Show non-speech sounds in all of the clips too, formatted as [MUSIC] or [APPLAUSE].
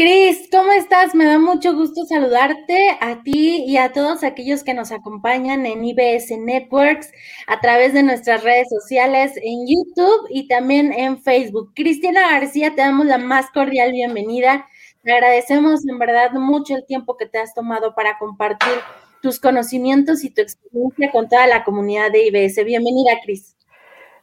Cris, ¿cómo estás? Me da mucho gusto saludarte a ti y a todos aquellos que nos acompañan en IBS Networks a través de nuestras redes sociales en YouTube y también en Facebook. Cristina García, te damos la más cordial bienvenida. Te agradecemos en verdad mucho el tiempo que te has tomado para compartir tus conocimientos y tu experiencia con toda la comunidad de IBS. Bienvenida, Cris.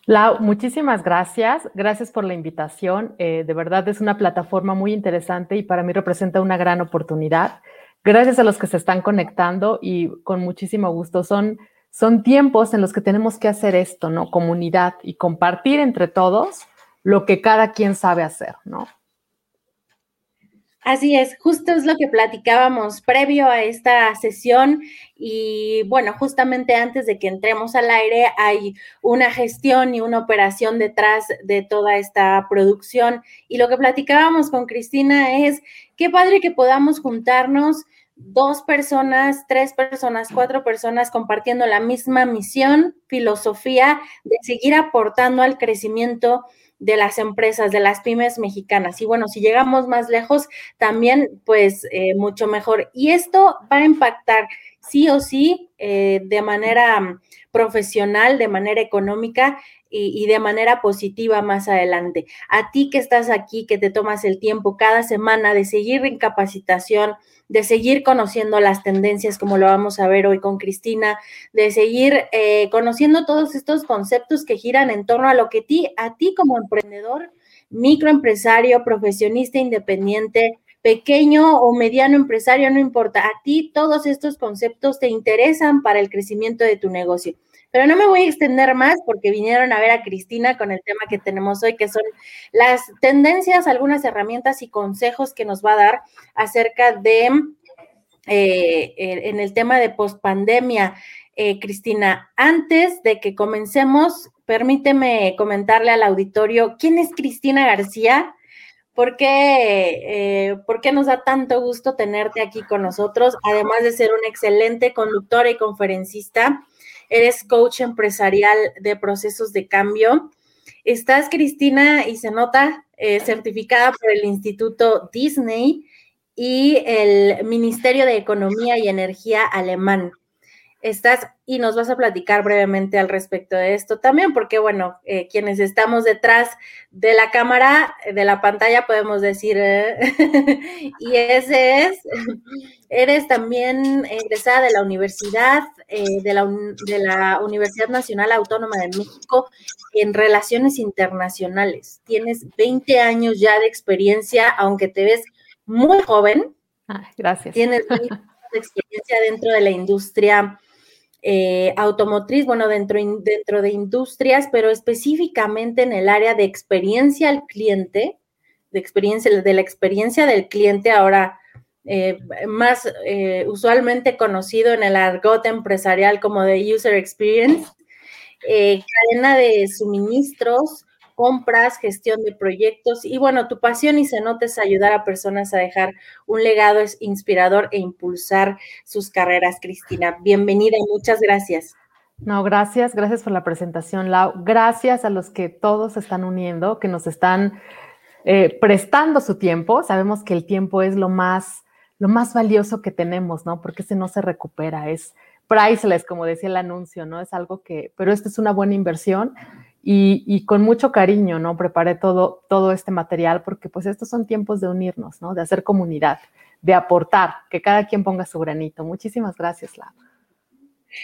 Lau, muchísimas gracias. Gracias por la invitación. Eh, de verdad es una plataforma muy interesante y para mí representa una gran oportunidad. Gracias a los que se están conectando y con muchísimo gusto. Son, son tiempos en los que tenemos que hacer esto, ¿no? Comunidad y compartir entre todos lo que cada quien sabe hacer, ¿no? Así es, justo es lo que platicábamos previo a esta sesión y bueno, justamente antes de que entremos al aire hay una gestión y una operación detrás de toda esta producción y lo que platicábamos con Cristina es qué padre que podamos juntarnos dos personas, tres personas, cuatro personas compartiendo la misma misión, filosofía de seguir aportando al crecimiento de las empresas, de las pymes mexicanas. Y bueno, si llegamos más lejos, también pues eh, mucho mejor. Y esto va a impactar sí o sí eh, de manera mm, profesional, de manera económica y, de manera positiva más adelante. A ti que estás aquí, que te tomas el tiempo cada semana de seguir en capacitación, de seguir conociendo las tendencias, como lo vamos a ver hoy con Cristina, de seguir eh, conociendo todos estos conceptos que giran en torno a lo que ti, a ti como emprendedor, microempresario, profesionista independiente, pequeño o mediano empresario, no importa, a ti todos estos conceptos te interesan para el crecimiento de tu negocio. Pero no me voy a extender más porque vinieron a ver a Cristina con el tema que tenemos hoy, que son las tendencias, algunas herramientas y consejos que nos va a dar acerca de, eh, en el tema de pospandemia. Eh, Cristina, antes de que comencemos, permíteme comentarle al auditorio quién es Cristina García. ¿Por qué, eh, ¿Por qué, nos da tanto gusto tenerte aquí con nosotros? Además de ser una excelente conductora y conferencista, eres coach empresarial de procesos de cambio. Estás, Cristina, y se nota, eh, certificada por el Instituto Disney y el Ministerio de Economía y Energía alemán estás y nos vas a platicar brevemente al respecto de esto también, porque bueno, eh, quienes estamos detrás de la cámara, de la pantalla, podemos decir, eh, [LAUGHS] y ese es, eres también egresada de la Universidad, eh, de, la, de la Universidad Nacional Autónoma de México en Relaciones Internacionales. Tienes 20 años ya de experiencia, aunque te ves muy joven. gracias. Tienes [LAUGHS] experiencia dentro de la industria eh, automotriz, bueno, dentro, dentro de industrias, pero específicamente en el área de experiencia al cliente, de experiencia, de la experiencia del cliente, ahora eh, más eh, usualmente conocido en el argot empresarial como de user experience, cadena de suministros, compras, gestión de proyectos y bueno, tu pasión y se nota es ayudar a personas a dejar un legado inspirador e impulsar sus carreras, Cristina. Bienvenida y muchas gracias. No, gracias, gracias por la presentación, Lau. Gracias a los que todos se están uniendo, que nos están eh, prestando su tiempo. Sabemos que el tiempo es lo más, lo más valioso que tenemos, ¿no? Porque ese no se recupera, es priceless, como decía el anuncio, ¿no? Es algo que, pero esto es una buena inversión y, con mucho cariño, ¿no? Preparé todo, todo este material porque pues estos son tiempos de unirnos, ¿no? De hacer comunidad, de aportar, que cada quien ponga su granito. Muchísimas gracias, Lau.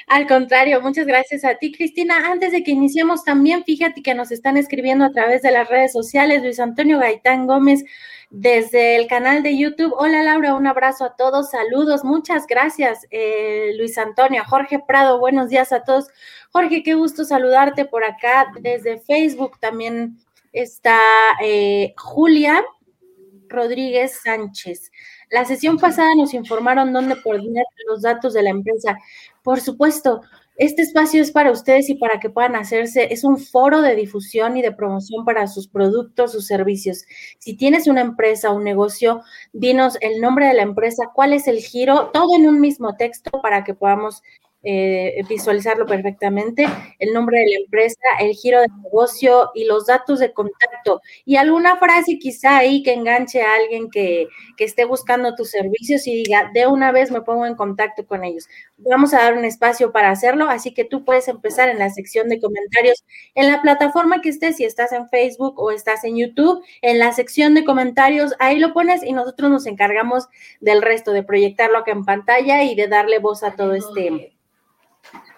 Al contrario, muchas gracias a ti, Cristina. Antes de que iniciemos, también fíjate que nos están escribiendo a través de las redes sociales, Luis Antonio Gaitán Gómez, desde el canal de YouTube. Hola Laura, un abrazo a todos, saludos, muchas gracias, eh, Luis Antonio. Jorge Prado, buenos días a todos. Jorge, qué gusto saludarte por acá. Desde Facebook también está eh, Julia Rodríguez Sánchez. La sesión pasada nos informaron dónde poner los datos de la empresa. Por supuesto, este espacio es para ustedes y para que puedan hacerse, es un foro de difusión y de promoción para sus productos, sus servicios. Si tienes una empresa, un negocio, dinos el nombre de la empresa, cuál es el giro, todo en un mismo texto para que podamos eh, visualizarlo perfectamente, el nombre de la empresa, el giro de negocio y los datos de contacto. Y alguna frase quizá ahí que enganche a alguien que, que esté buscando tus servicios y diga, de una vez me pongo en contacto con ellos. Vamos a dar un espacio para hacerlo, así que tú puedes empezar en la sección de comentarios, en la plataforma que estés, si estás en Facebook o estás en YouTube, en la sección de comentarios, ahí lo pones y nosotros nos encargamos del resto, de proyectarlo acá en pantalla y de darle voz a todo este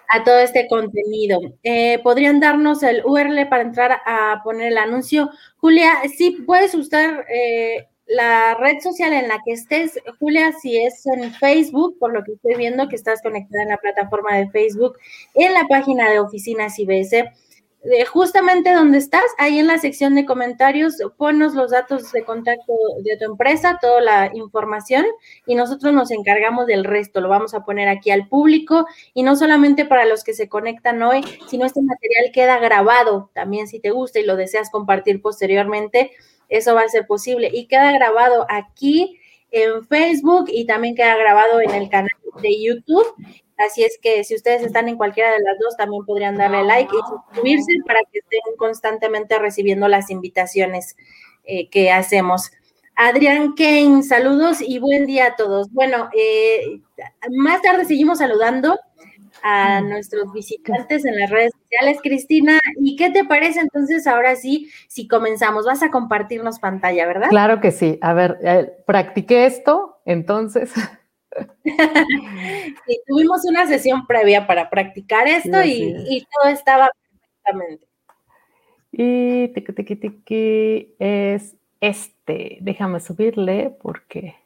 a todo este contenido. Eh, ¿Podrían darnos el URL para entrar a poner el anuncio? Julia, sí, puedes usar eh, la red social en la que estés. Julia, si es en Facebook, por lo que estoy viendo que estás conectada en la plataforma de Facebook, en la página de Oficinas IBS justamente donde estás, ahí en la sección de comentarios, ponnos los datos de contacto de tu empresa, toda la información y nosotros nos encargamos del resto. Lo vamos a poner aquí al público y no solamente para los que se conectan hoy, sino este material queda grabado también si te gusta y lo deseas compartir posteriormente, eso va a ser posible y queda grabado aquí en Facebook y también queda grabado en el canal de YouTube Así es que si ustedes están en cualquiera de las dos, también podrían darle like y suscribirse para que estén constantemente recibiendo las invitaciones eh, que hacemos. Adrián Kane, saludos y buen día a todos. Bueno, eh, más tarde seguimos saludando a nuestros visitantes en las redes sociales. Cristina, ¿y qué te parece entonces ahora sí si comenzamos? Vas a compartirnos pantalla, ¿verdad? Claro que sí. A ver, eh, practiqué esto, entonces. [LAUGHS] [LAUGHS] sí, tuvimos una sesión previa para practicar esto y, todo estaba perfectamente. Y tiki, tiki, tiki es este. Déjame subirle porque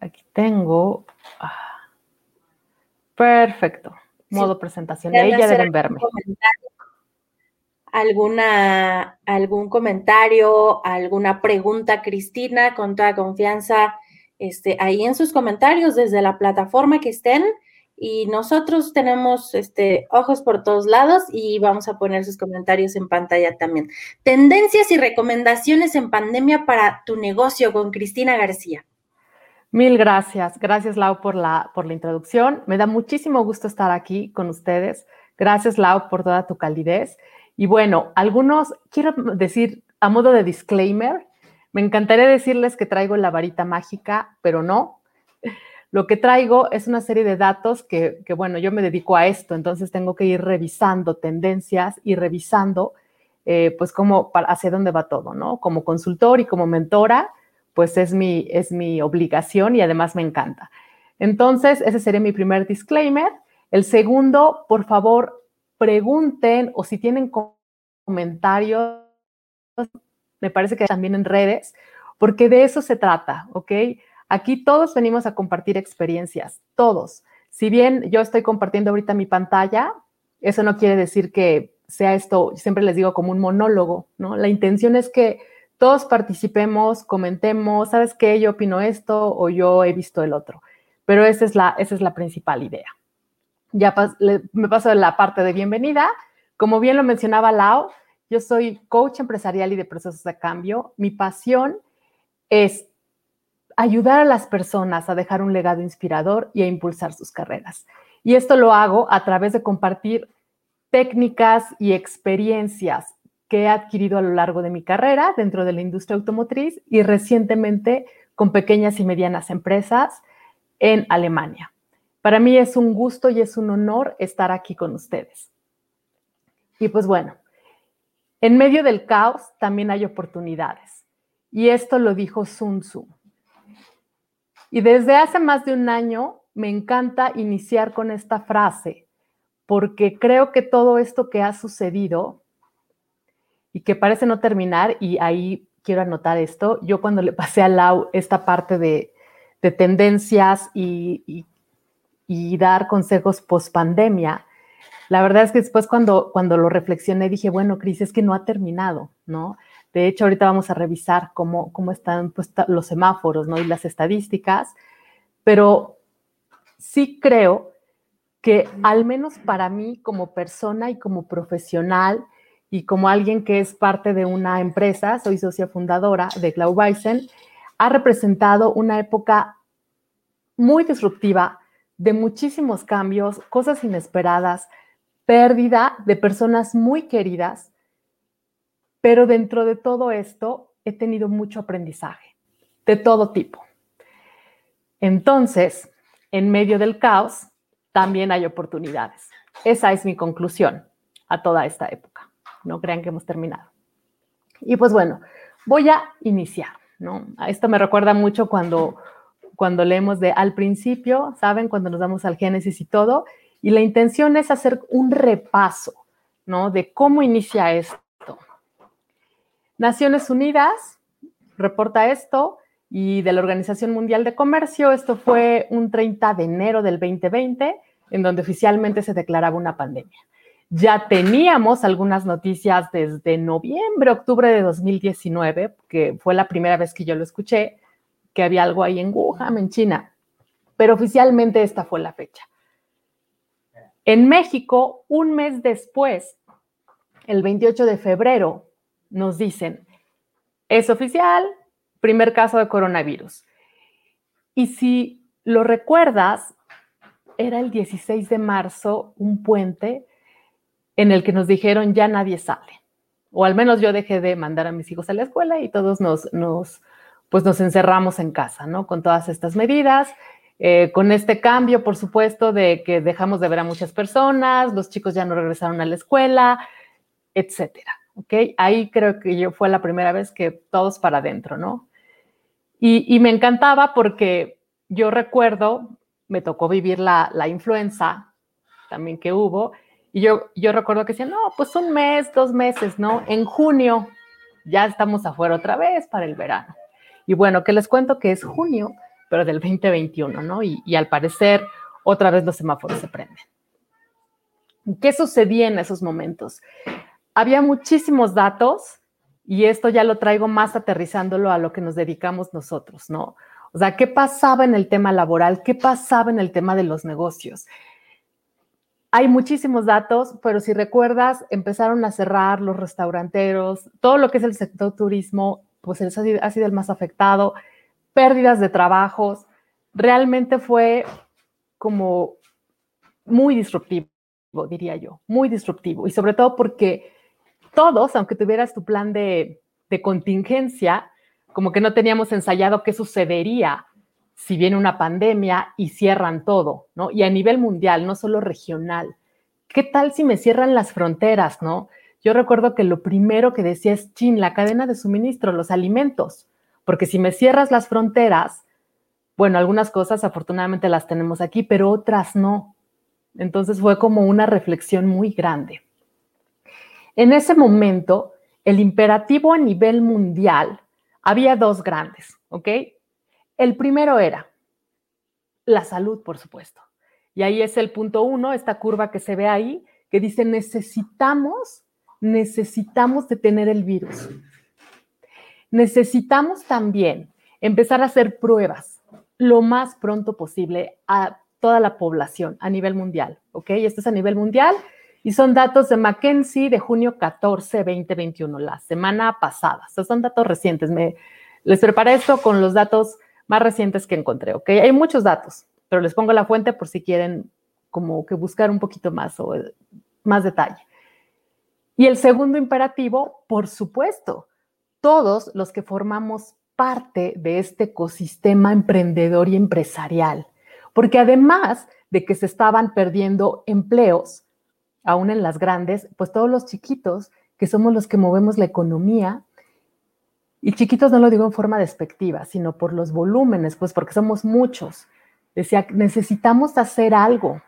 aquí tengo. Ah, perfecto. Modo presentación. Ahí ya deben verme. Alguna, algún comentario, alguna pregunta, Cristina, con toda confianza este, ahí en sus comentarios desde la plataforma que estén y nosotros tenemos este, ojos por todos lados y vamos a poner sus comentarios en pantalla también. Tendencias y recomendaciones en pandemia para tu negocio con Cristina García. Mil gracias. Gracias, Lau, por la, por la introducción. Me da muchísimo gusto estar aquí con ustedes. Gracias, Lau, por toda tu calidez. Y bueno, algunos, quiero decir a modo de disclaimer, me encantaría decirles que traigo la varita mágica, pero no. Lo que traigo es una serie de datos que, bueno, yo me dedico a esto, entonces tengo que ir revisando tendencias y revisando, eh, pues, cómo, hacia dónde va todo, ¿no? Como consultor y como mentora, pues es mi, es mi obligación y además me encanta. Entonces, ese sería mi primer disclaimer. El segundo, por favor, pregunten o si tienen comentarios me parece que también en redes, porque de eso se trata, ¿ok? Aquí todos venimos a compartir experiencias, todos. Si bien yo estoy compartiendo ahorita mi pantalla, eso no quiere decir que sea esto, siempre les digo, como un monólogo, ¿no? La intención es que todos participemos, comentemos, ¿sabes qué? Yo opino esto o yo he visto el otro. Pero esa es la, esa es la principal idea. Ya me paso de la parte de bienvenida. Como bien lo mencionaba Lau, yo soy coach empresarial y de procesos de cambio. Mi pasión es ayudar a las personas a dejar un legado inspirador y a impulsar sus carreras. Y esto lo hago a través de compartir técnicas y experiencias que he adquirido a lo largo de mi carrera dentro de la industria automotriz y recientemente con pequeñas y medianas empresas en Alemania. Para mí es un gusto y es un honor estar aquí con ustedes. Y pues bueno, en medio del caos también hay oportunidades. Y esto lo dijo Sun Tzu. Y desde hace más de un año me encanta iniciar con esta frase, porque creo que todo esto que ha sucedido y que parece no terminar, y ahí quiero anotar esto, yo cuando le pasé a Lau esta parte de, tendencias y, y dar consejos post pandemia, la verdad es que después cuando, cuando lo reflexioné dije, bueno, Cris, es que no ha terminado, ¿no? De hecho, ahorita vamos a revisar cómo, cómo están pues, los semáforos, ¿no? Y las estadísticas, pero sí creo que al menos para mí como persona y como profesional y como alguien que es parte de una empresa, soy socia fundadora de Glaubeisen, ha representado una época muy disruptiva de muchísimos cambios, cosas inesperadas, pérdida de personas muy queridas, pero dentro de todo esto he tenido mucho aprendizaje, de todo tipo. Entonces, en medio del caos, también hay oportunidades. Esa es mi conclusión a toda esta época. No crean que hemos terminado. Y pues bueno, voy a iniciar, ¿no? Esto me recuerda mucho cuando, cuando leemos de al principio, ¿saben? Cuando nos damos al Génesis y todo. Y la intención es hacer un repaso, ¿no? De cómo inicia esto. Naciones Unidas reporta esto y de la Organización Mundial de Comercio. Esto fue un 30 de enero del 2020, en donde oficialmente se declaraba una pandemia. Ya teníamos algunas noticias desde noviembre, octubre de 2019, que fue la primera vez que yo lo escuché, que había algo ahí en Wuhan, en China, pero oficialmente esta fue la fecha. En México, un mes después, el 28 de febrero, nos dicen, es oficial, primer caso de coronavirus. Y si lo recuerdas, era el 16 de marzo, un puente, en el que nos dijeron ya nadie sale. O al menos yo dejé de mandar a mis hijos a la escuela y todos nos, nos pues nos encerramos en casa, ¿no? Con todas estas medidas, eh, con este cambio, por supuesto, de que dejamos de ver a muchas personas, los chicos ya no regresaron a la escuela, etcétera, ¿ok? Ahí creo que yo fue la primera vez que todos para adentro, ¿no? Y, y, me encantaba porque yo recuerdo, me tocó vivir la, la influenza también que hubo, y yo, yo recuerdo que decían, no, pues un mes, dos meses, ¿no? En junio ya estamos afuera otra vez para el verano. Y bueno, que les cuento que es junio, pero del 2021, ¿no? Y, al parecer otra vez los semáforos se prenden. ¿Qué sucedía en esos momentos? Había muchísimos datos y esto ya lo traigo más aterrizándolo a lo que nos dedicamos nosotros, ¿no? O sea, ¿qué pasaba en el tema laboral? ¿Qué pasaba en el tema de los negocios? Hay muchísimos datos, pero si recuerdas, empezaron a cerrar los restauranteros, todo lo que es el sector turismo, pues ha sido el más afectado, pérdidas de trabajos, realmente fue como muy disruptivo, diría yo, muy disruptivo. Y sobre todo porque todos, aunque tuvieras tu plan de, de contingencia, como que no teníamos ensayado qué sucedería si viene una pandemia y cierran todo, ¿no? Y a nivel mundial, no solo regional. ¿Qué tal si me cierran las fronteras, no? Yo recuerdo que lo primero que decía es, chin, la cadena de suministro, los alimentos, porque si me cierras las fronteras, bueno, algunas cosas afortunadamente las tenemos aquí, pero otras no. Entonces fue como una reflexión muy grande. En ese momento, el imperativo a nivel mundial había dos grandes, ¿ok? El primero era la salud, por supuesto. Y ahí es el punto uno, esta curva que se ve ahí, que dice necesitamos, necesitamos detener el virus. Necesitamos también empezar a hacer pruebas lo más pronto posible a toda la población a nivel mundial, ¿ok? Esto es a nivel mundial y son datos de McKinsey de junio 14, 2021, la semana pasada. Estos son datos recientes. Me, les preparé esto con los datos más recientes que encontré, ¿ok? Hay muchos datos, pero les pongo la fuente por si quieren como que buscar un poquito más o eh, más detalle. Y el segundo imperativo, por supuesto, todos los que formamos parte de este ecosistema emprendedor y empresarial, porque además de que se estaban perdiendo empleos, aún en las grandes, pues todos los chiquitos, que somos los que movemos la economía, y chiquitos no lo digo en forma despectiva, sino por los volúmenes, pues porque somos muchos. Decía, necesitamos hacer algo.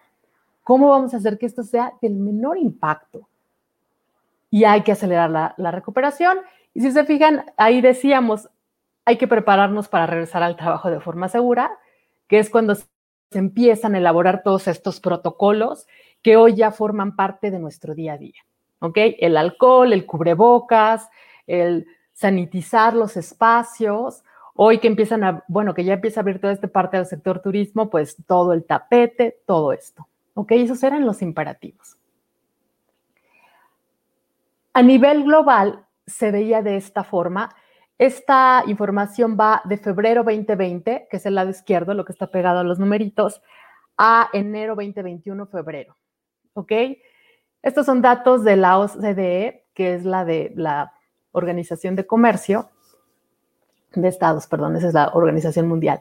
¿Cómo vamos a hacer que esto sea del menor impacto? Y hay que acelerar la, recuperación. Y si se fijan, ahí decíamos, hay que prepararnos para regresar al trabajo de forma segura, que es cuando se empiezan a elaborar todos estos protocolos que hoy ya forman parte de nuestro día a día. ¿Ok? El alcohol, el cubrebocas, el sanitizar los espacios. Hoy que empiezan a, bueno, que ya empieza a abrir toda esta parte del sector turismo, pues todo el tapete, todo esto. ¿Ok? Esos eran los imperativos. A nivel global se veía de esta forma. Esta información va de febrero 2020, que es el lado izquierdo, lo que está pegado a los numeritos, a enero 2021, febrero. ¿Ok? Estos son datos de la OCDE, que es la de la Organización de Comercio de Estados, perdón, esa es la Organización Mundial.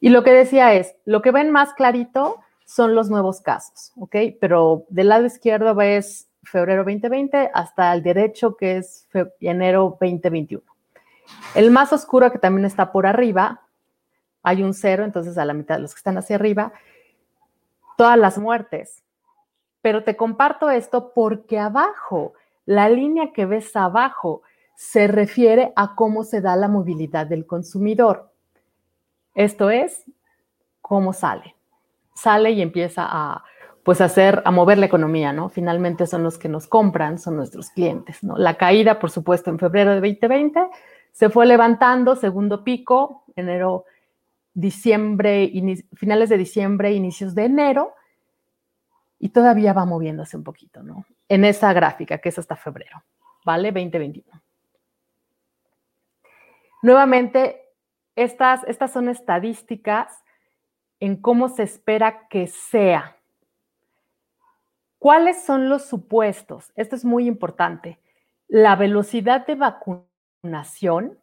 Y lo que decía es, lo que ven más clarito son los nuevos casos, ¿ok? Pero del lado izquierdo ves febrero 2020 hasta el derecho que es enero 2021. El más oscuro que también está por arriba, hay un cero, entonces a la mitad de los que están hacia arriba, todas las muertes. Pero te comparto esto porque abajo, la línea que ves abajo, se refiere a cómo se da la movilidad del consumidor. Esto es, cómo sale. Sale y empieza a, pues, hacer, a mover la economía, ¿no? Finalmente son los que nos compran, son nuestros clientes, ¿no? La caída, por supuesto, en febrero de 2020 se fue levantando, segundo pico, enero, diciembre, finales de diciembre, inicios de enero, y todavía va moviéndose un poquito, ¿no? En esa gráfica, que es hasta febrero, ¿vale? 2021. Nuevamente, estas, estas son estadísticas en cómo se espera que sea. ¿Cuáles son los supuestos? Esto es muy importante. La velocidad de vacunación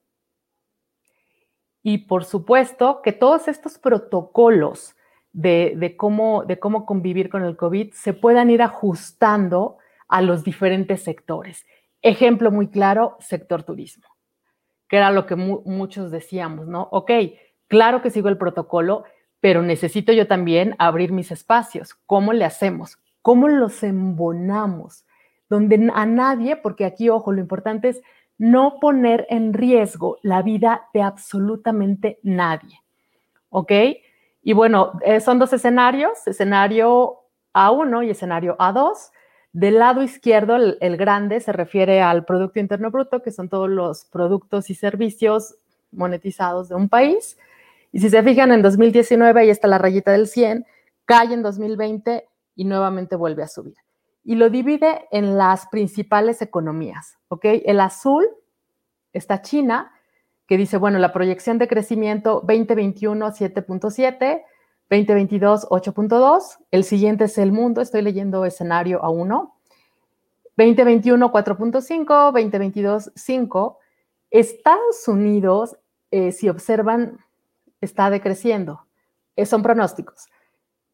y, por supuesto, que todos estos protocolos de, cómo convivir con el COVID se puedan ir ajustando a los diferentes sectores. Ejemplo muy claro, sector turismo que era lo que muchos decíamos, ¿no? Ok, claro que sigo el protocolo, pero necesito yo también abrir mis espacios. ¿Cómo le hacemos? ¿Cómo los embonamos? Donde a nadie, porque aquí, ojo, lo importante es no poner en riesgo la vida de absolutamente nadie. ¿Ok? Y bueno, eh, son dos escenarios, escenario A1 y escenario A2. Del lado izquierdo, el, grande se refiere al Producto Interno Bruto, que son todos los productos y servicios monetizados de un país. Y si se fijan, en 2019, ahí está la rayita del 100, cae en 2020 y nuevamente vuelve a subir. Y lo divide en las principales economías, ¿ok? El azul está China, que dice, bueno, la proyección de crecimiento 2021 7.7, 2022, 8.2. El siguiente es el mundo. Estoy leyendo escenario a 1. 2021, 4.5. 2022, 5. Estados Unidos, eh, si observan, está decreciendo. Eh, son pronósticos.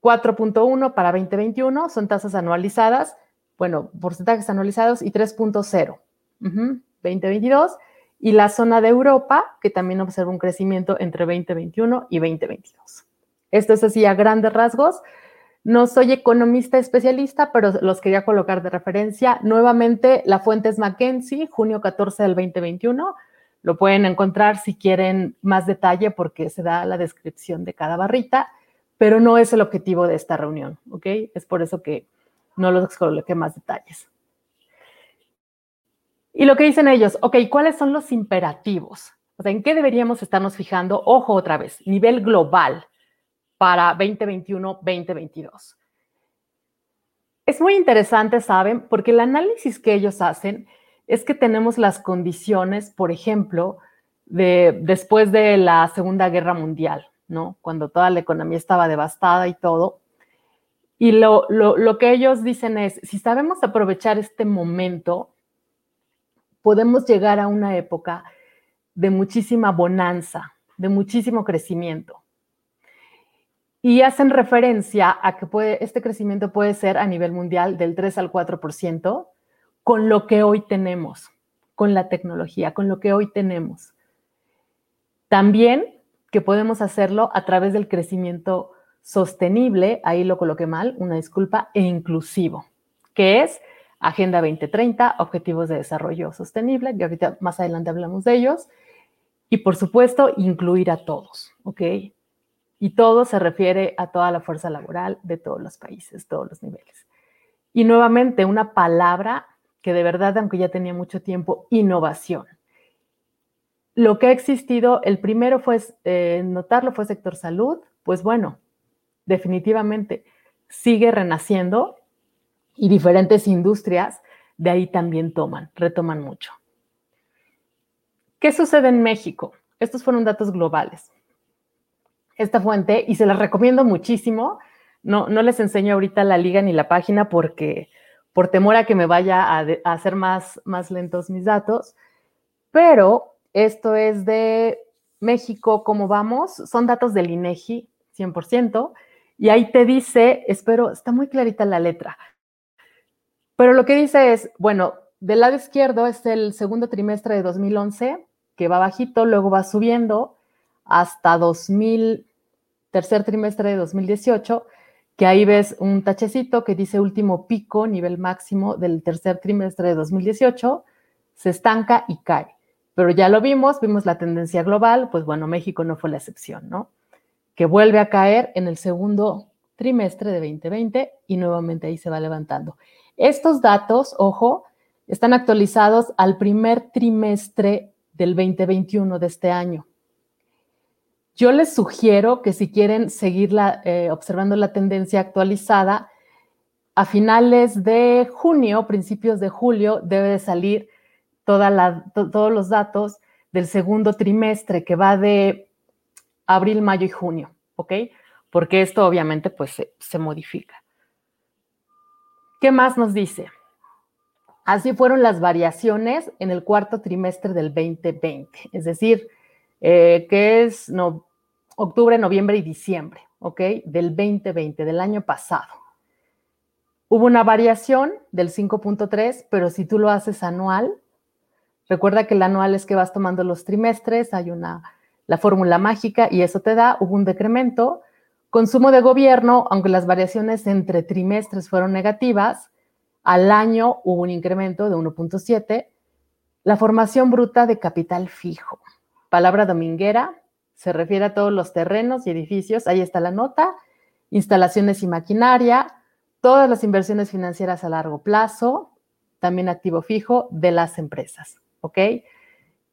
4.1 para 2021 son tasas anualizadas, bueno, porcentajes anualizados y 3.0. 2022. Y la zona de Europa, que también observa un crecimiento entre 2021 y 2022. Esto es así a grandes rasgos. No soy economista especialista, pero los quería colocar de referencia. Nuevamente, la fuente es McKenzie, junio 14 del 2021. Lo pueden encontrar si quieren más detalle porque se da la descripción de cada barrita, pero no es el objetivo de esta reunión, ¿ok? Es por eso que no los coloqué más detalles. Y lo que dicen ellos, ok, ¿cuáles son los imperativos? O sea, ¿en qué deberíamos estarnos fijando? Ojo otra vez, nivel global para 2021-2022. Es muy interesante, ¿saben? Porque el análisis que ellos hacen es que tenemos las condiciones, por ejemplo, de después de la Segunda Guerra Mundial, ¿no? Cuando toda la economía estaba devastada y todo. Y lo, lo que ellos dicen es, si sabemos aprovechar este momento, podemos llegar a una época de muchísima bonanza, de muchísimo crecimiento y hacen referencia a que este crecimiento puede ser a nivel mundial del 3 al 4% con lo que hoy tenemos, con la tecnología, con lo que hoy tenemos. También que podemos hacerlo a través del crecimiento sostenible, ahí lo coloqué mal, una disculpa, e inclusivo, que es Agenda 2030, Objetivos de Desarrollo Sostenible, que ahorita más adelante hablamos de ellos, y por supuesto, incluir a todos, ¿ok? Y todo se refiere a toda la fuerza laboral de todos los países, todos los niveles. Y nuevamente, una palabra que de verdad, aunque ya tenía mucho tiempo, innovación. Lo que ha existido, el primero fue, eh, notarlo fue sector salud, pues bueno, definitivamente sigue renaciendo y diferentes industrias de ahí también toman, retoman mucho. ¿Qué sucede en México? Estos fueron datos globales esta fuente y se las recomiendo muchísimo. no, no les enseño ahorita la liga ni la página porque por temor a que me vaya a, a hacer más, más lentos mis datos, pero esto es de México, ¿cómo vamos? Son datos del INEGI, 100%, y ahí te dice, espero, está muy clarita la letra, pero lo que dice es, bueno, del lado izquierdo es el segundo trimestre de 2011, que va bajito, luego va subiendo hasta 2000, tercer trimestre de 2018, que ahí ves un tachecito que dice último pico, nivel máximo del tercer trimestre de 2018, se estanca y cae. Pero ya lo vimos, vimos la tendencia global, pues bueno, México no fue la excepción, ¿no? Que vuelve a caer en el segundo trimestre de 2020 y nuevamente ahí se va levantando. Estos datos, ojo, están actualizados al primer trimestre del 2021 de este año. Yo les sugiero que si quieren seguir eh, observando la tendencia actualizada, a finales de junio, principios de julio, debe de salir todos los datos del segundo trimestre que va de abril, mayo y junio, ¿ok? Porque esto obviamente pues se modifica. ¿Qué más nos dice? Así fueron las variaciones en el cuarto trimestre del 2020, es decir, eh, que es octubre, noviembre y diciembre, ¿ok? Del 2020, del año pasado. Hubo una variación del 5.3, pero si tú lo haces anual, recuerda que el anual es que vas tomando los trimestres, hay una, la fórmula mágica y eso te da, hubo un decremento. Consumo de gobierno, aunque las variaciones entre trimestres fueron negativas, al año hubo un incremento de 1.7. La formación bruta de capital fijo. Palabra dominguera, se refiere a todos los terrenos y edificios, ahí está la nota, instalaciones y maquinaria, todas las inversiones financieras a largo plazo, también activo fijo de las empresas, ¿ok?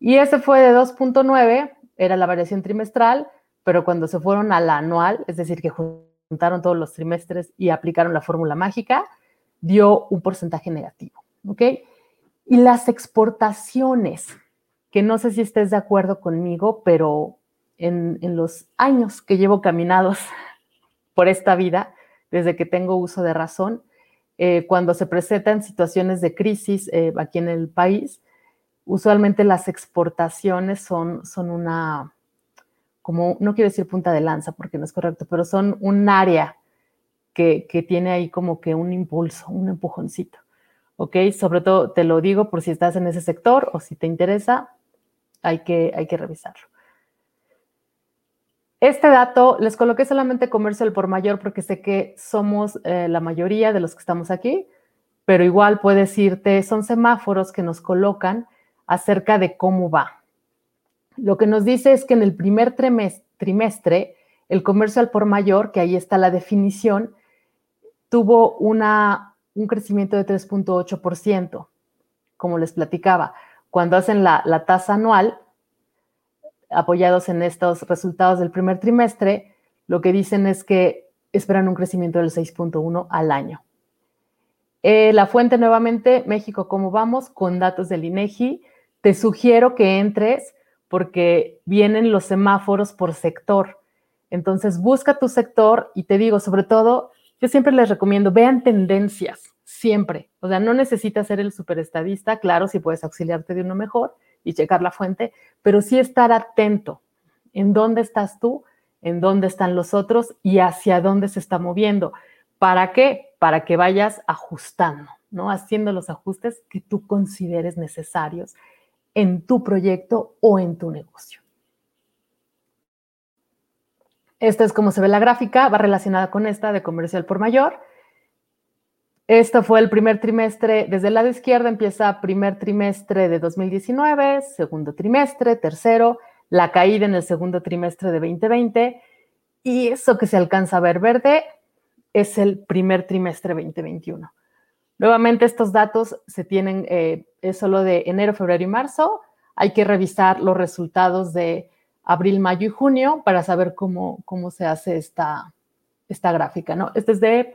Y ese fue de 2.9, era la variación trimestral, pero cuando se fueron a la anual, es decir, que juntaron todos los trimestres y aplicaron la fórmula mágica, dio un porcentaje negativo, ¿ok? Y las exportaciones, que no sé si estés de acuerdo conmigo, pero en, los años que llevo caminados [LAUGHS] por esta vida, desde que tengo uso de razón, eh, cuando se presentan situaciones de crisis eh, aquí en el país, usualmente las exportaciones son, son una, como, no quiero decir punta de lanza porque no es correcto, pero son un área que, tiene ahí como que un impulso, un empujoncito. ¿Ok? Sobre todo te lo digo por si estás en ese sector o si te interesa, hay que, hay que revisarlo. Este dato les coloqué solamente comercio al por mayor porque sé que somos eh, la mayoría de los que estamos aquí, pero igual puedes irte, son semáforos que nos colocan acerca de cómo va. Lo que nos dice es que en el primer trimestre, el comercio al por mayor, que ahí está la definición, tuvo una, un crecimiento de 3.8%, como les platicaba. Cuando hacen la, la tasa anual, apoyados en estos resultados del primer trimestre, lo que dicen es que esperan un crecimiento del 6.1 al año. Eh, la fuente nuevamente, México, ¿cómo vamos? Con datos del INEGI. Te sugiero que entres porque vienen los semáforos por sector. Entonces, busca tu sector y te digo, sobre todo, yo siempre les recomiendo, vean tendencias, siempre. O sea, no necesitas ser el superestadista, claro, si puedes auxiliarte de uno mejor y checar la fuente, pero sí estar atento en dónde estás tú, en dónde están los otros y hacia dónde se está moviendo. ¿Para qué? Para que vayas ajustando, ¿no? Haciendo los ajustes que tú consideres necesarios en tu proyecto o en tu negocio. Esta es como se ve la gráfica, va relacionada con esta de comercial por mayor. Esto fue el primer trimestre, desde el lado izquierdo empieza primer trimestre de 2019, segundo trimestre, tercero, la caída en el segundo trimestre de 2020 y eso que se alcanza a ver verde es el primer trimestre 2021. Nuevamente estos datos se tienen, eh, es solo de enero, febrero y marzo. Hay que revisar los resultados de abril, mayo y junio para saber cómo, cómo se hace esta, esta gráfica, ¿no? Este es de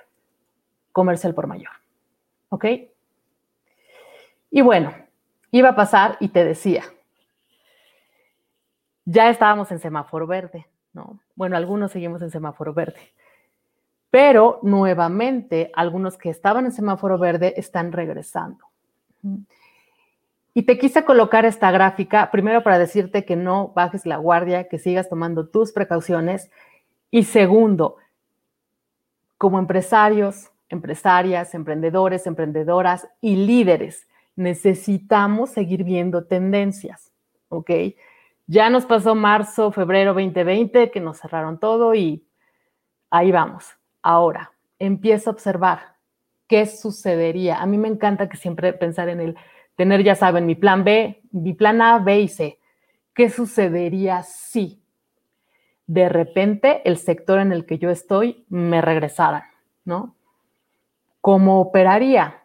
comercial por mayor, ¿ok? Y bueno, iba a pasar y te decía, ya estábamos en semáforo verde, ¿no? Bueno, algunos seguimos en semáforo verde. pero nuevamente algunos que estaban en semáforo verde están regresando. Y te quise colocar esta gráfica, primero para decirte que no bajes la guardia, que sigas tomando tus precauciones. Y segundo, como empresarios, empresarias, emprendedores, emprendedoras y líderes, necesitamos seguir viendo tendencias, ¿ok? Ya nos pasó marzo, febrero 2020, que nos cerraron todo y ahí vamos. Ahora, empiezo a observar qué sucedería. A mí me encanta que siempre pensar en el tener, ya saben, mi plan B, mi plan A, B y C. ¿Qué sucedería si de repente el sector en el que yo estoy me regresara, ¿no? ¿Cómo operaría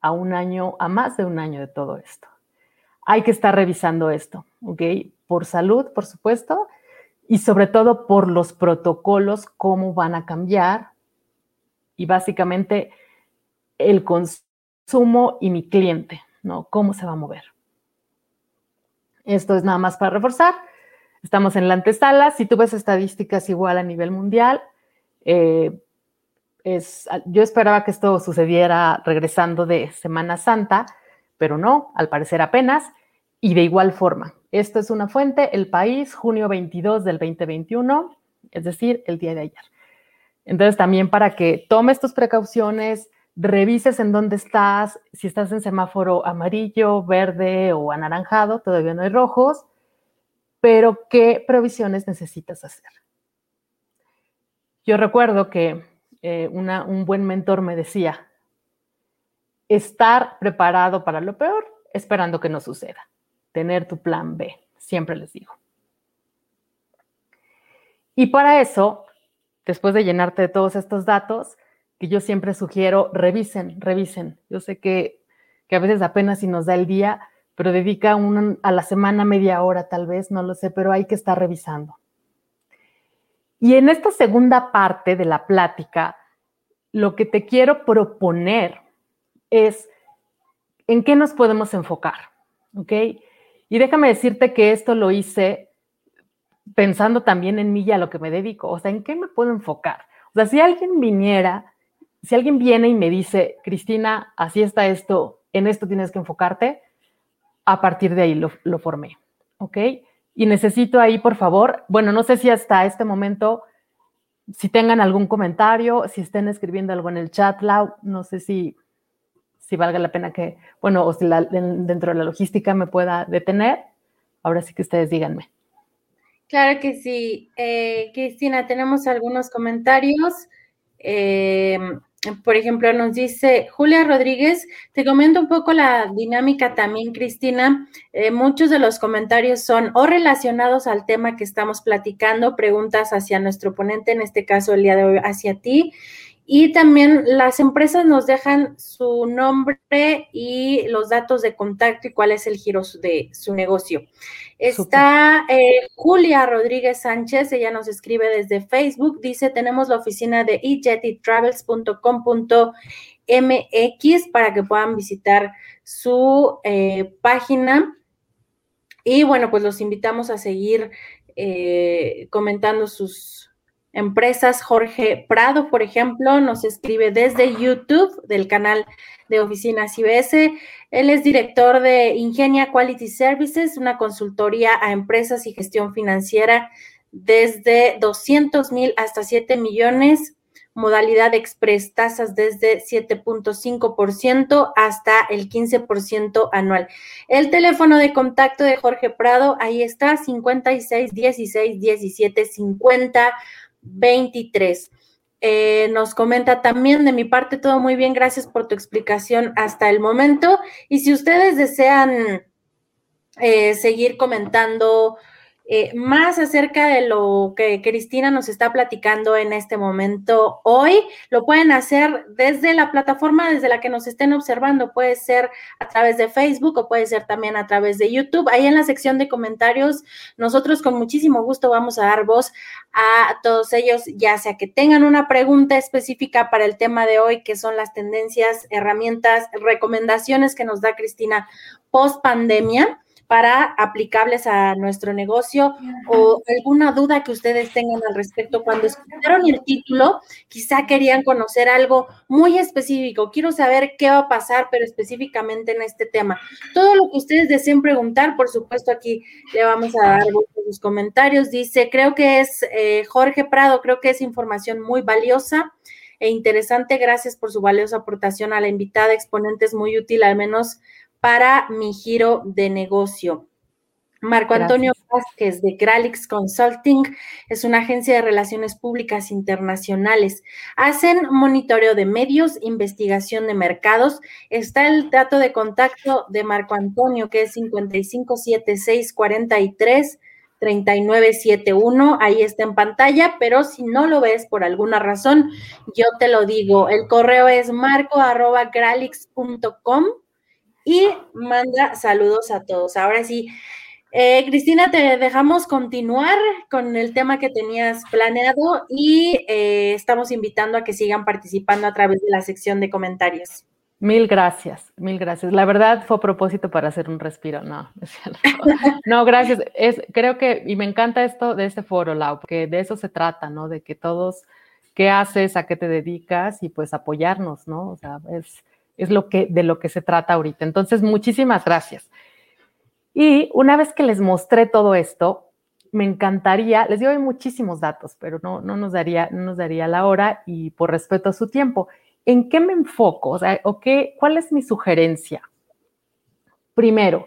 a un año, a más de un año de todo esto? Hay que estar revisando esto, ¿ok? Por salud, por supuesto, y sobre todo por los protocolos, cómo van a cambiar y básicamente el consumo y mi cliente, ¿no? ¿Cómo se va a mover? Esto es nada más para reforzar. Estamos en la antesala. Si tú ves estadísticas igual a nivel mundial, eh, es, yo esperaba que esto sucediera regresando de Semana Santa, pero no, al parecer apenas. Y de igual forma, esto es una fuente, el país, junio 22 del 2021, es decir, el día de ayer. Entonces, también para que tomes tus precauciones, revises en dónde estás, si estás en semáforo amarillo, verde o anaranjado, todavía no hay rojos, pero qué previsiones necesitas hacer. Yo recuerdo que eh, un buen mentor me decía, estar preparado para lo peor, esperando que no suceda, tener tu plan B, siempre les digo. Y para eso, después de llenarte de todos estos datos, que yo siempre sugiero, revisen, revisen. Yo sé que, a veces apenas si nos da el día, pero dedica a la semana media hora tal vez, no lo sé, pero hay que estar revisando. Y en esta segunda parte de la plática, lo que te quiero proponer es en qué nos podemos enfocar, ¿ok? Y déjame decirte que esto lo hice pensando también en mí y a lo que me dedico, o sea, ¿en qué me puedo enfocar? O sea, si alguien viniera si alguien viene y me dice, Cristina, así está esto, en esto tienes que enfocarte, a partir de ahí lo, formé, ¿ok? Y necesito ahí, por favor, bueno, no sé si hasta este momento, si tengan algún comentario, si estén escribiendo algo en el chat, no sé si, si valga la pena que, bueno, o si dentro de la logística me pueda detener. Ahora sí que ustedes díganme. Claro que sí. Eh, Cristina, tenemos algunos comentarios. Eh, por ejemplo, nos dice Julia Rodríguez, te comento un poco la dinámica también, Cristina. Eh, muchos de los comentarios son o relacionados al tema que estamos platicando, preguntas hacia nuestro ponente, en este caso el día de hoy hacia ti. Y también las empresas nos dejan su nombre y los datos de contacto y cuál es el giro de su negocio. Está eh, Julia Rodríguez Sánchez, ella nos escribe desde Facebook, dice, tenemos la oficina de ejetytravels.com.mx para que puedan visitar su eh, página. Y bueno, pues los invitamos a seguir eh, comentando sus empresas. Jorge Prado, por ejemplo, nos escribe desde YouTube del canal de Oficinas IBS. Él es director de Ingenia Quality Services, una consultoría a empresas y gestión financiera desde 200 mil hasta 7 millones, modalidad express, tasas desde 7.5% hasta el 15% anual. El teléfono de contacto de Jorge Prado, ahí está, 56 16 17 50 23. Eh, nos comenta también de mi parte todo muy bien, gracias por tu explicación hasta el momento. Y si ustedes desean eh, seguir comentando eh, más acerca de lo que Cristina nos está platicando en este momento hoy, lo pueden hacer desde la plataforma desde la que nos estén observando. Puede ser a través de Facebook o puede ser también a través de YouTube. Ahí en la sección de comentarios, nosotros con muchísimo gusto vamos a dar voz a todos ellos, ya sea que tengan una pregunta específica para el tema de hoy, que son las tendencias, herramientas, recomendaciones que nos da Cristina post pandemia para aplicables a nuestro negocio o alguna duda que ustedes tengan al respecto. Cuando escucharon el título, quizá querían conocer algo muy específico. Quiero saber qué va a pasar, pero específicamente en este tema. Todo lo que ustedes deseen preguntar, por supuesto, aquí le vamos a dar sus comentarios. Dice, creo que es eh, Jorge Prado, creo que es información muy valiosa e interesante. Gracias por su valiosa aportación a la invitada. Exponente es muy útil, al menos para mi giro de negocio. Marco Antonio Vázquez de Gralix Consulting es una agencia de relaciones públicas internacionales. Hacen monitoreo de medios, investigación de mercados. Está el dato de contacto de Marco Antonio que es 557643 3971, ahí está en pantalla, pero si no lo ves por alguna razón, yo te lo digo. El correo es marco.gralix.com y manda saludos a todos. Ahora sí, eh, Cristina, te dejamos continuar con el tema que tenías planeado y eh, estamos invitando a que sigan participando a través de la sección de comentarios. Mil gracias, mil gracias. La verdad fue a propósito para hacer un respiro, no, no, [LAUGHS] gracias. Es, creo que, y me encanta esto de este foro, Lau, porque de eso se trata, ¿no? De que todos, ¿qué haces? ¿A qué te dedicas? Y pues apoyarnos, ¿no? O sea, es, es lo que, de lo que se trata ahorita. Entonces, muchísimas gracias. Y una vez que les mostré todo esto, me encantaría, les doy muchísimos datos, pero no, no, nos daría, no nos daría la hora y por respeto a su tiempo. ¿en qué me enfoco? O sea, ¿cuál es mi sugerencia? Primero,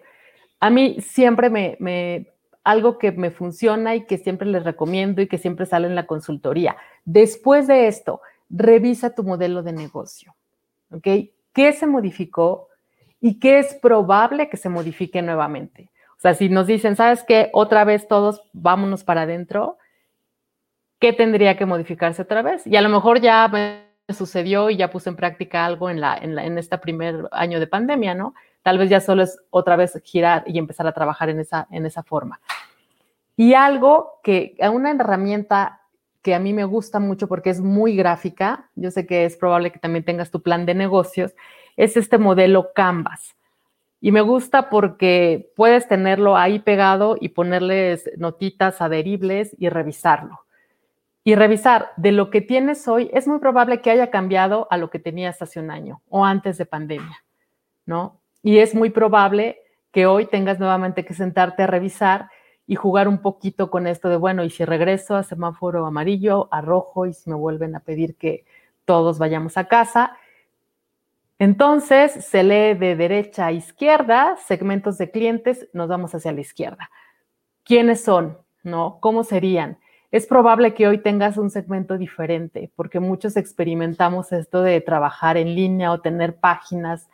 a mí siempre me, algo que me funciona y que siempre les recomiendo y que siempre sale en la consultoría. Después de esto, revisa tu modelo de negocio. ¿Ok? ¿Qué se modificó y qué es probable que se modifique nuevamente? O sea, si nos dicen, ¿sabes qué? Otra vez todos vámonos para adentro, ¿qué tendría que modificarse otra vez? Y a lo mejor ya sucedió y ya puse en práctica algo en, la, en, la, este primer año de pandemia, ¿no? Tal vez ya solo es otra vez girar y empezar a trabajar en esa, en esa forma. Y algo que, una herramienta que a mí me gusta mucho porque es muy gráfica, yo sé que es probable que también tengas tu plan de negocios, es este modelo Canvas. Y me gusta porque puedes tenerlo ahí pegado y ponerles notitas adheribles y revisarlo y revisar de lo que tienes hoy, es muy probable que haya cambiado a lo que tenías hace un año o antes de pandemia, ¿no? Y es muy probable que hoy tengas nuevamente que sentarte a revisar y jugar un poquito con esto de, bueno, y si regreso a semáforo amarillo, a rojo, y si me vuelven a pedir que todos vayamos a casa. Entonces se lee de derecha a izquierda, segmentos de clientes, nos vamos hacia la izquierda. ¿Quiénes son? ¿No? ¿Cómo serían? es probable que hoy tengas un segmento diferente, porque muchos experimentamos esto de trabajar en línea o tener páginas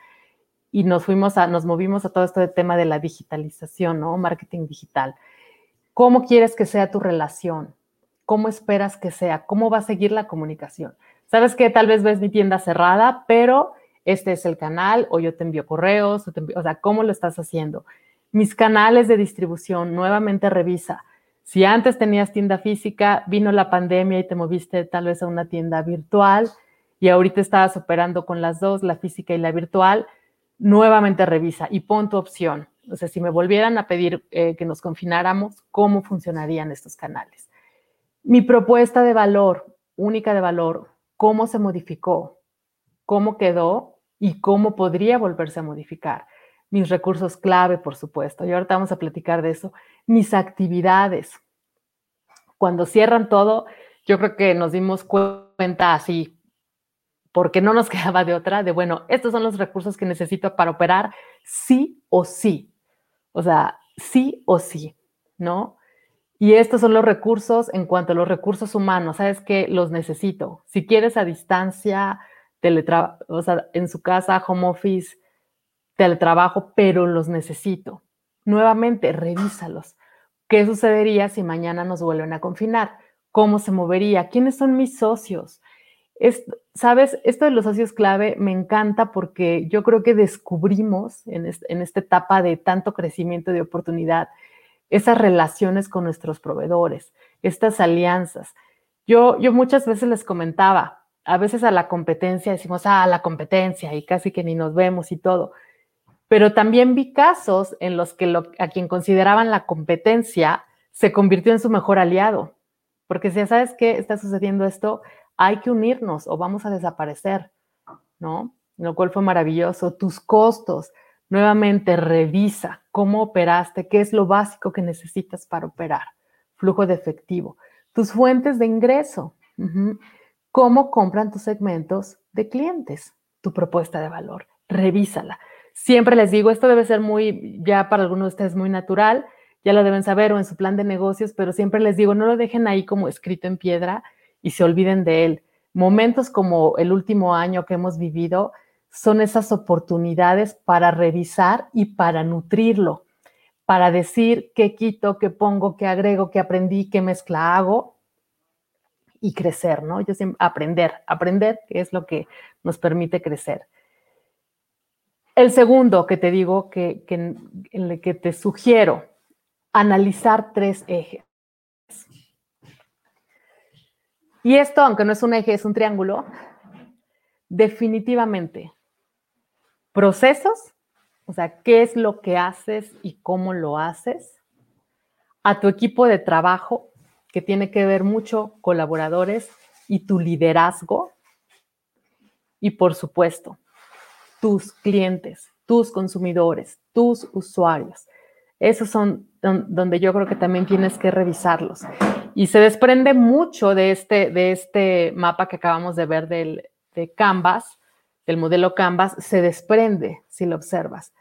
y nos fuimos a, nos movimos a todo esto de tema de la digitalización, ¿no? Marketing digital. ¿Cómo quieres que sea tu relación? ¿Cómo esperas que sea? ¿Cómo va a seguir la comunicación? Sabes que tal vez ves mi tienda cerrada, pero este es el canal o yo te envío correos, o, o sea, ¿cómo lo estás haciendo? Mis canales de distribución, nuevamente revisa si antes tenías tienda física, vino la pandemia y te moviste tal vez a una tienda virtual y ahorita estabas operando con las dos, la física y la virtual, nuevamente revisa y pon tu opción. O sea, si me volvieran a pedir eh, que nos confináramos, ¿cómo funcionarían estos canales? Mi propuesta de valor, única de valor, ¿cómo se modificó? ¿Cómo quedó? ¿Y cómo podría volverse a modificar? mis recursos clave, por supuesto, y ahorita vamos a platicar de eso, mis actividades. Cuando cierran todo, yo creo que nos dimos cuenta así, porque no nos [LAUGHS] quedaba de otra, de bueno, estos son los recursos que necesito para operar sí o sí. O sea, sí o sí, ¿no? Y estos son los recursos en cuanto a los recursos humanos, ¿sabes qué? Los necesito. Si quieres a distancia, o sea, en su casa, home office, teletrabajo, pero los necesito. Nuevamente, revísalos. ¿Qué sucedería si mañana nos vuelven a confinar? ¿Cómo se movería? ¿Quiénes son mis socios? Sabes, esto de los socios clave me encanta porque yo creo que descubrimos en, en esta etapa de tanto crecimiento de oportunidad esas relaciones con nuestros proveedores, estas alianzas. Yo, yo muchas veces les comentaba, a veces a la competencia decimos, ah, la competencia y casi que ni nos vemos y todo Pero también vi casos en los que a quien consideraban la competencia se convirtió en su mejor aliado. Porque si ya sabes que está sucediendo esto, hay que unirnos o vamos a desaparecer, ¿no? Lo cual fue maravilloso. Tus costos, nuevamente revisa cómo operaste, qué es lo básico que necesitas para operar, flujo de efectivo, tus fuentes de ingreso, cómo compran tus segmentos de clientes, tu propuesta de valor, revísala. Siempre les digo, esto debe ser muy, ya para algunos de ustedes muy natural, ya lo deben saber o en su plan de negocios, pero siempre les digo, no lo dejen ahí como escrito en piedra y se olviden de él. Momentos como el último año que hemos vivido son esas oportunidades para revisar y para nutrirlo, para decir qué quito, qué pongo, qué agrego, qué aprendí, qué mezcla hago y crecer, ¿no? Yo siempre, aprender, aprender, es lo que nos permite crecer. El segundo que te digo, que, que, que te sugiero, analizar tres ejes. Y esto, aunque no es un eje, es un triángulo, definitivamente. Procesos, o sea, qué es lo que haces y cómo lo haces. A tu equipo de trabajo, que tiene que ver mucho colaboradores y tu liderazgo. Y por supuesto, tus clientes, tus consumidores, tus usuarios. Esos son donde yo creo que también tienes que revisarlos. Y se desprende mucho de este, de este mapa que acabamos de ver del, de Canvas, del modelo Canvas, se desprende si lo observas.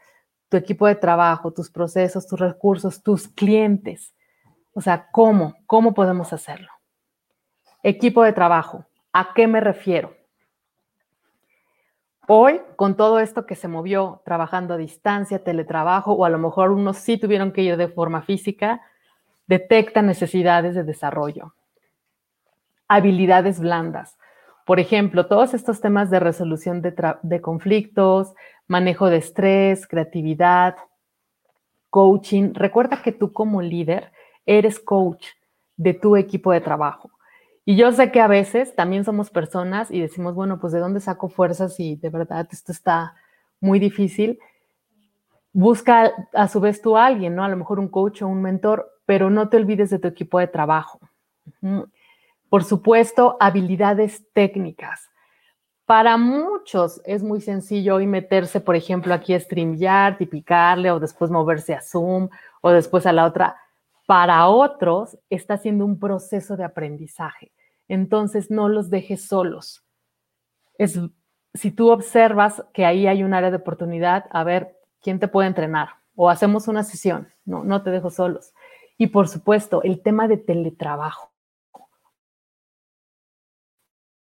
Tu equipo de trabajo, tus procesos, tus recursos, tus clientes. O sea, ¿cómo? ¿Cómo podemos hacerlo? Equipo de trabajo. ¿A qué me refiero? Hoy, con todo esto que se movió trabajando a distancia, teletrabajo, o a lo mejor unos sí tuvieron que ir de forma física, detecta necesidades de desarrollo. Habilidades blandas. Por ejemplo, todos estos temas de resolución de, de conflictos, manejo de estrés, creatividad, coaching. Recuerda que tú como líder eres coach de tu equipo de trabajo. Y yo sé que a veces también somos personas y decimos, bueno, pues de dónde saco fuerzas si de verdad esto está muy difícil. Busca a su vez tú a alguien, ¿no? A lo mejor un coach o un mentor, pero no te olvides de tu equipo de trabajo. Por supuesto, habilidades técnicas. Para muchos es muy sencillo hoy meterse, por ejemplo, aquí a StreamYard y picarle o después moverse a Zoom o después a la otra. Para otros está siendo un proceso de aprendizaje entonces no los dejes solos. Si tú observas que ahí hay un área de oportunidad, a ver, ¿quién te puede entrenar? O hacemos una sesión, no, no te dejo solos. Y por supuesto, el tema de teletrabajo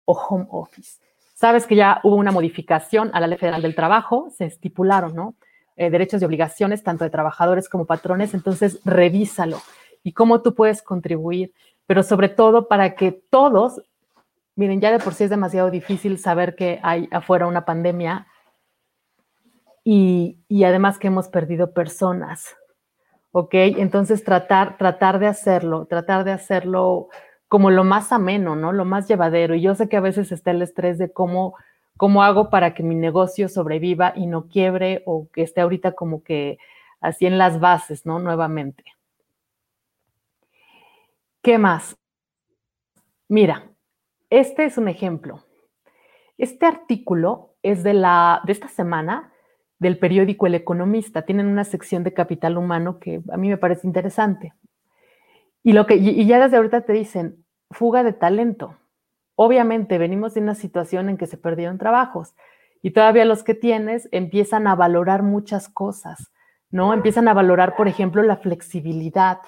o home office. Sabes que ya hubo una modificación a la Ley Federal del Trabajo, se estipularon. Eh, derechos y obligaciones tanto de trabajadores como patrones, entonces revísalo y cómo tú puedes contribuir pero sobre todo para que todos, miren, ya de por sí es demasiado difícil saber que hay afuera una pandemia y, además que hemos perdido personas, ¿ok? Entonces tratar, tratar de hacerlo, tratar de hacerlo como lo más ameno, ¿no? Lo más llevadero. Y yo sé que a veces está el estrés de cómo, cómo hago para que mi negocio sobreviva y no quiebre o que esté ahorita como que así en las bases, ¿no? Nuevamente. ¿Qué más? Mira, este es un ejemplo. Este artículo es de, la, de esta semana del periódico El Economista. Tienen una sección de capital humano que a mí me parece interesante. Y, lo que, y ya desde ahorita te dicen, fuga de talento. Obviamente venimos de una situación en que se perdieron trabajos y todavía los que tienes empiezan a valorar muchas cosas, ¿no? Empiezan a valorar, por ejemplo, la flexibilidad,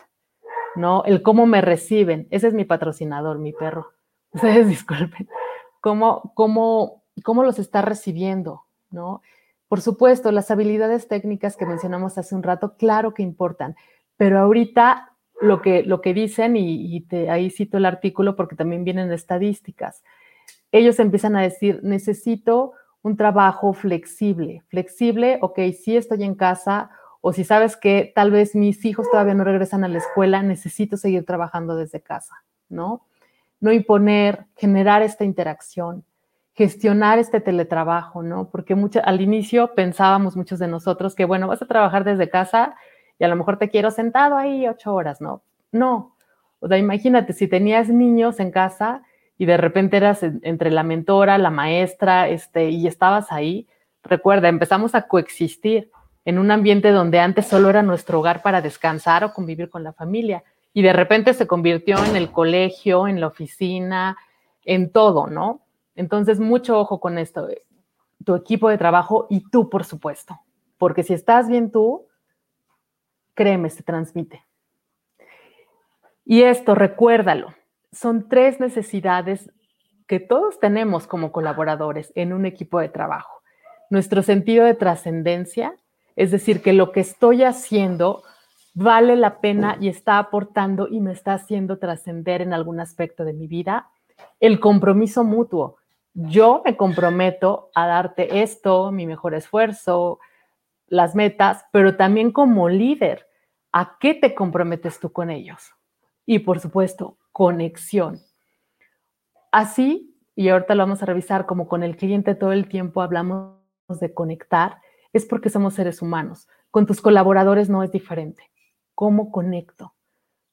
¿no? El cómo me reciben. Ese es mi patrocinador, mi perro. [LAUGHS] Ustedes disculpen. ¿Cómo, cómo, cómo los está recibiendo, ¿no? Por supuesto, las habilidades técnicas que mencionamos hace un rato, claro que importan, pero ahorita lo que, lo que dicen, y, ahí cito el artículo porque también vienen estadísticas, ellos empiezan a decir, necesito un trabajo flexible. Flexible, ok, sí estoy en casa o si sabes que tal vez mis hijos todavía no regresan a la escuela, necesito seguir trabajando desde casa, ¿no? No imponer, generar esta interacción. gestionar este teletrabajo, ¿no? Porque al inicio pensábamos muchos de nosotros que, bueno, vas a trabajar desde casa y a lo mejor te quiero sentado ahí ocho horas, ¿no? No. O sea, imagínate, si tenías niños en casa y de repente eras entre la mentora, la maestra, este, y estabas ahí, recuerda, empezamos a coexistir en un ambiente donde antes solo era nuestro hogar para descansar o convivir con la familia. Y de repente se convirtió en el colegio, en la oficina, en todo, ¿no? Entonces, mucho ojo con esto, tu equipo de trabajo y tú, por supuesto, porque si estás bien tú, créeme, se transmite. Y esto, recuérdalo, son tres necesidades que todos tenemos como colaboradores en un equipo de trabajo. Nuestro sentido de trascendencia, es decir, que lo que estoy haciendo vale la pena y está aportando y me está haciendo trascender en algún aspecto de mi vida. El compromiso mutuo, yo me comprometo a darte esto, mi mejor esfuerzo, las metas, pero también como líder, ¿a qué te comprometes tú con ellos? Y por supuesto, conexión. Así, y ahorita lo vamos a revisar, como con el cliente todo el tiempo hablamos de conectar, es porque somos seres humanos. Con tus colaboradores no es diferente. ¿Cómo conecto?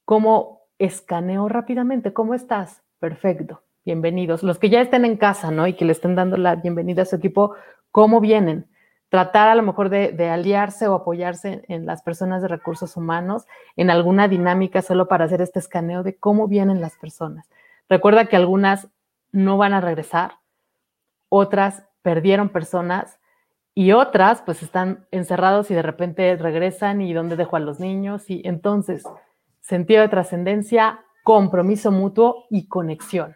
¿Cómo escaneo rápidamente? ¿Cómo estás? Perfecto bienvenidos. Los que ya estén en casa, ¿no? Y que le estén dando la bienvenida a su equipo, ¿cómo vienen? Tratar a lo mejor de, aliarse o apoyarse en, las personas de recursos humanos en alguna dinámica solo para hacer este escaneo de cómo vienen las personas. Recuerda que algunas no van a regresar, otras perdieron personas y otras pues están encerrados y de repente regresan y dónde dejo a los niños y entonces sentido de trascendencia, compromiso mutuo y conexión.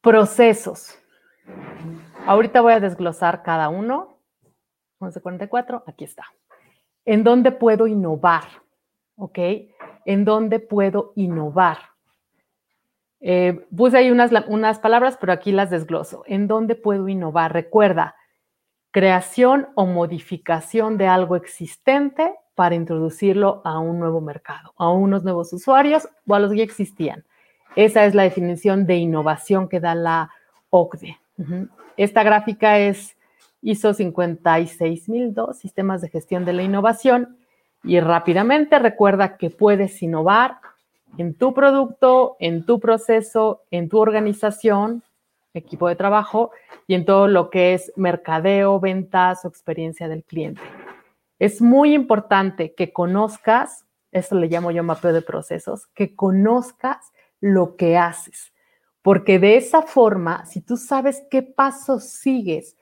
Procesos. Ahorita voy a desglosar cada uno. 1144, aquí está. ¿En dónde puedo innovar? ¿Ok? ¿En dónde puedo innovar? Eh, puse ahí unas, unas palabras, pero aquí las desgloso. ¿En dónde puedo innovar? Recuerda, creación o modificación de algo existente para introducirlo a un nuevo mercado, a unos nuevos usuarios o a los que existían. Esa es la definición de innovación que da la OCDE. Esta gráfica es ISO 56002, Sistemas de Gestión de la Innovación, y rápidamente recuerda que puedes innovar en tu producto, en tu proceso, en tu organización, equipo de trabajo y en todo lo que es mercadeo, ventas o experiencia del cliente. Es muy importante que conozcas, esto le llamo yo mapeo de procesos, que conozcas lo que haces. Porque de esa forma, si tú sabes qué pasos sigues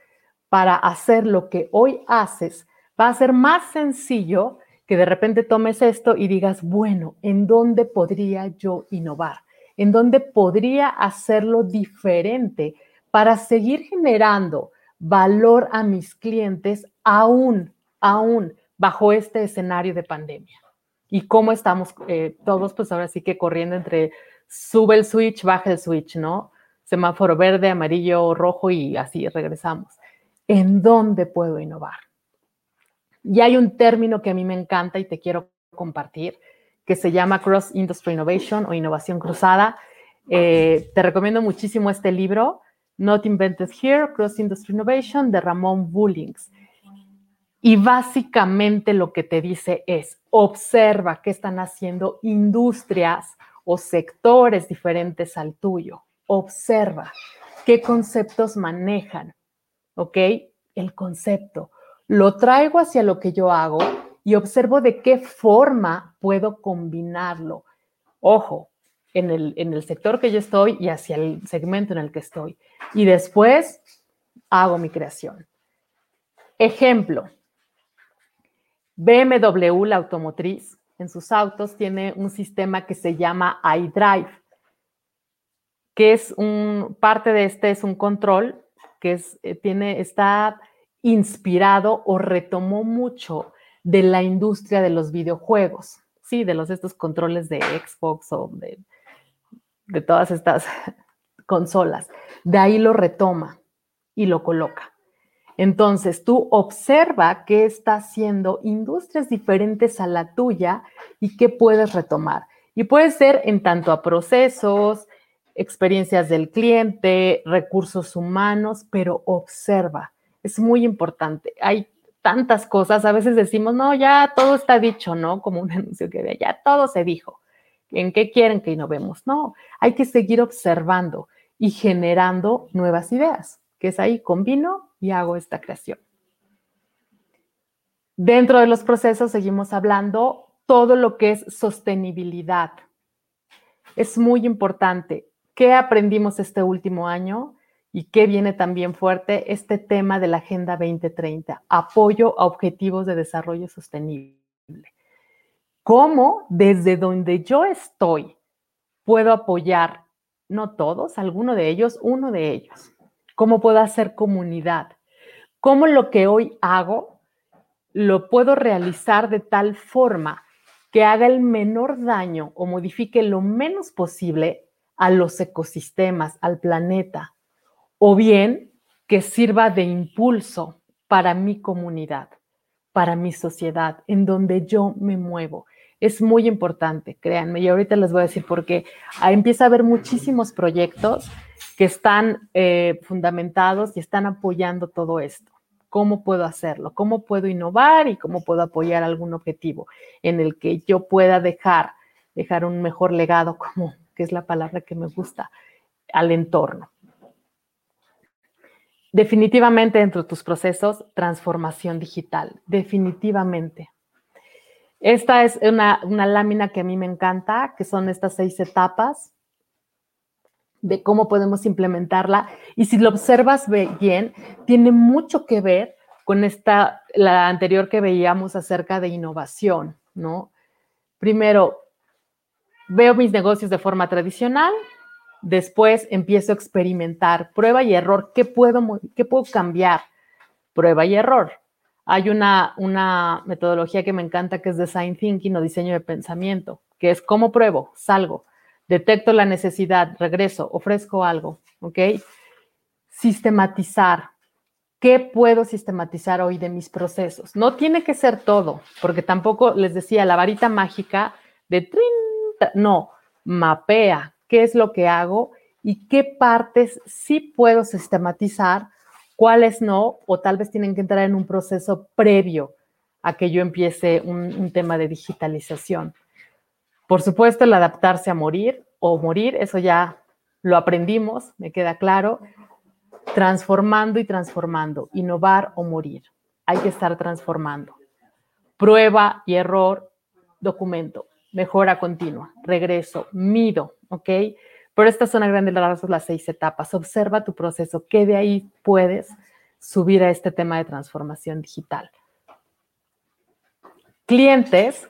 para hacer lo que hoy haces, va a ser más sencillo que de repente tomes esto y digas, bueno, ¿en dónde podría yo innovar? ¿En dónde podría hacerlo diferente para seguir generando valor a mis clientes aún, aún bajo este escenario de pandemia? Y cómo estamos eh, todos, pues ahora sí que corriendo entre sube el switch, baja el switch, ¿no? Semáforo verde, amarillo, rojo y así regresamos. ¿En dónde puedo innovar? Y hay un término que a mí me encanta y te quiero compartir, que se llama Cross Industry Innovation o innovación cruzada. Eh, te recomiendo muchísimo este libro, Not Invented Here, Cross Industry Innovation, de Ramón Bullings. Y básicamente lo que te dice es, observa qué están haciendo industrias o sectores diferentes al tuyo. Observa qué conceptos manejan, ¿ok? El concepto. Lo traigo hacia lo que yo hago y observo de qué forma puedo combinarlo. Ojo, en el, en el sector que yo estoy y hacia el segmento en el que estoy. Y después hago mi creación. Ejemplo, BMW, la automotriz, en sus autos tiene un sistema que se llama iDrive, que es un, parte de este es un control que es, eh, tiene, está inspirado o retomó mucho de la industria de los videojuegos, sí, de los estos controles de Xbox o de, de todas estas [LAUGHS] consolas. De ahí lo retoma y lo coloca. Entonces, tú observa qué está haciendo industrias diferentes a la tuya y qué puedes retomar. Y puede ser en tanto a procesos, experiencias del cliente, recursos humanos, pero observa. Es muy importante. Hay tantas cosas, a veces decimos, no, ya todo está dicho, ¿no? Como un [LAUGHS] anuncio que ve, ya todo se dijo. ¿En qué quieren que innovemos? No, hay que seguir observando y generando nuevas ideas, que es ahí, combino y hago esta creación. Dentro de los procesos seguimos hablando todo lo que es sostenibilidad. Es muy importante. ¿Qué aprendimos este último año? Y qué viene también fuerte este tema de la Agenda 2030, apoyo a objetivos de desarrollo sostenible. ¿Cómo desde donde yo estoy puedo apoyar, no todos, alguno de ellos, uno de ellos? ¿Cómo puedo hacer comunidad? ¿Cómo lo que hoy hago lo puedo realizar de tal forma que haga el menor daño o modifique lo menos posible a los ecosistemas, al planeta, o bien que sirva de impulso para mi comunidad, para mi sociedad, en donde yo me muevo. Es muy importante, créanme, y ahorita les voy a decir por qué. empieza a haber muchísimos proyectos que están eh, fundamentados y están apoyando todo esto. ¿Cómo puedo hacerlo? ¿Cómo puedo innovar y cómo puedo apoyar algún objetivo en el que yo pueda dejar, dejar un mejor legado, como que es la palabra que me gusta, al entorno? Definitivamente dentro de tus procesos, transformación digital, definitivamente. Esta es una, lámina que a mí me encanta, que son estas seis etapas de cómo podemos implementarla. Y si lo observas bien, tiene mucho que ver con esta, la anterior que veíamos acerca de innovación, ¿no? Primero, veo mis negocios de forma tradicional, Después empiezo a experimentar, prueba y error. ¿Qué puedo, qué puedo cambiar? Prueba y error. Hay una, una metodología que me encanta que es design thinking o diseño de pensamiento, que es cómo pruebo, salgo, detecto la necesidad, regreso, ofrezco algo, ¿ok? Sistematizar. ¿Qué puedo sistematizar hoy de mis procesos? No tiene que ser todo, porque tampoco les decía la varita mágica de 30, no, mapea, qué es lo que hago y qué partes sí puedo sistematizar, cuáles no, o tal vez tienen que entrar en un proceso previo a que yo empiece un, tema de digitalización. Por supuesto, el adaptarse a morir o morir, eso ya lo aprendimos, me queda claro. Transformando y transformando, innovar o morir. Hay que estar transformando. Prueba y error, documento mejora continua, regreso, mido, ¿ok? Pero estas son a grandes rasgos las seis etapas. Observa tu proceso, que de ahí puedes subir a este tema de transformación digital. Clientes,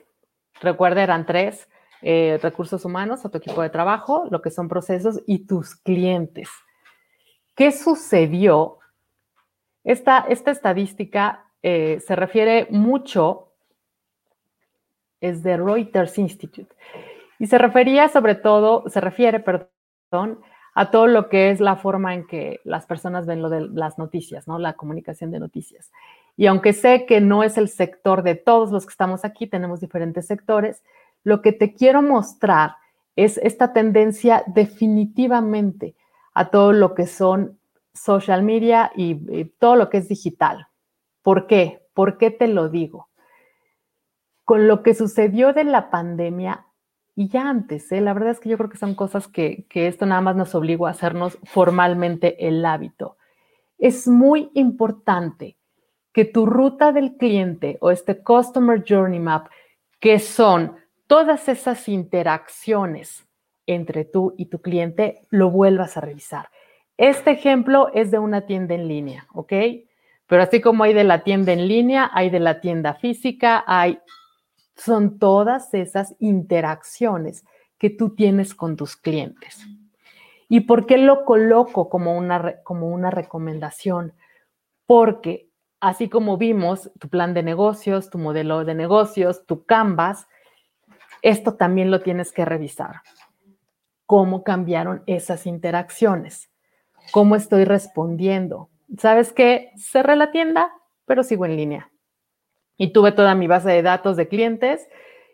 recuerda, eran tres, eh, recursos humanos o tu equipo de trabajo, lo que son procesos y tus clientes. ¿Qué sucedió? Esta, esta estadística eh, se refiere mucho es de Reuters Institute. Y se refería sobre todo, se refiere, perdón, a todo lo que es la forma en que las personas ven lo de las noticias, ¿no? La comunicación de noticias. Y aunque sé que no es el sector de todos los que estamos aquí, tenemos diferentes sectores, lo que te quiero mostrar es esta tendencia definitivamente a todo lo que son social media y, y todo lo que es digital. ¿Por qué? ¿Por qué te lo digo? Con lo que sucedió de la pandemia y ya antes, ¿eh? la verdad es que yo creo que son cosas que, que esto nada más nos obligó a hacernos formalmente el hábito. Es muy importante que tu ruta del cliente o este Customer Journey Map, que son todas esas interacciones entre tú y tu cliente, lo vuelvas a revisar. Este ejemplo es de una tienda en línea, ¿ok? Pero así como hay de la tienda en línea, hay de la tienda física, hay son todas esas interacciones que tú tienes con tus clientes. ¿Y por qué lo coloco como una, como una recomendación? Porque así como vimos tu plan de negocios, tu modelo de negocios, tu Canvas, esto también lo tienes que revisar. ¿Cómo cambiaron esas interacciones? ¿Cómo estoy respondiendo? ¿Sabes qué? Cerré la tienda, pero sigo en línea y tuve toda mi base de datos de clientes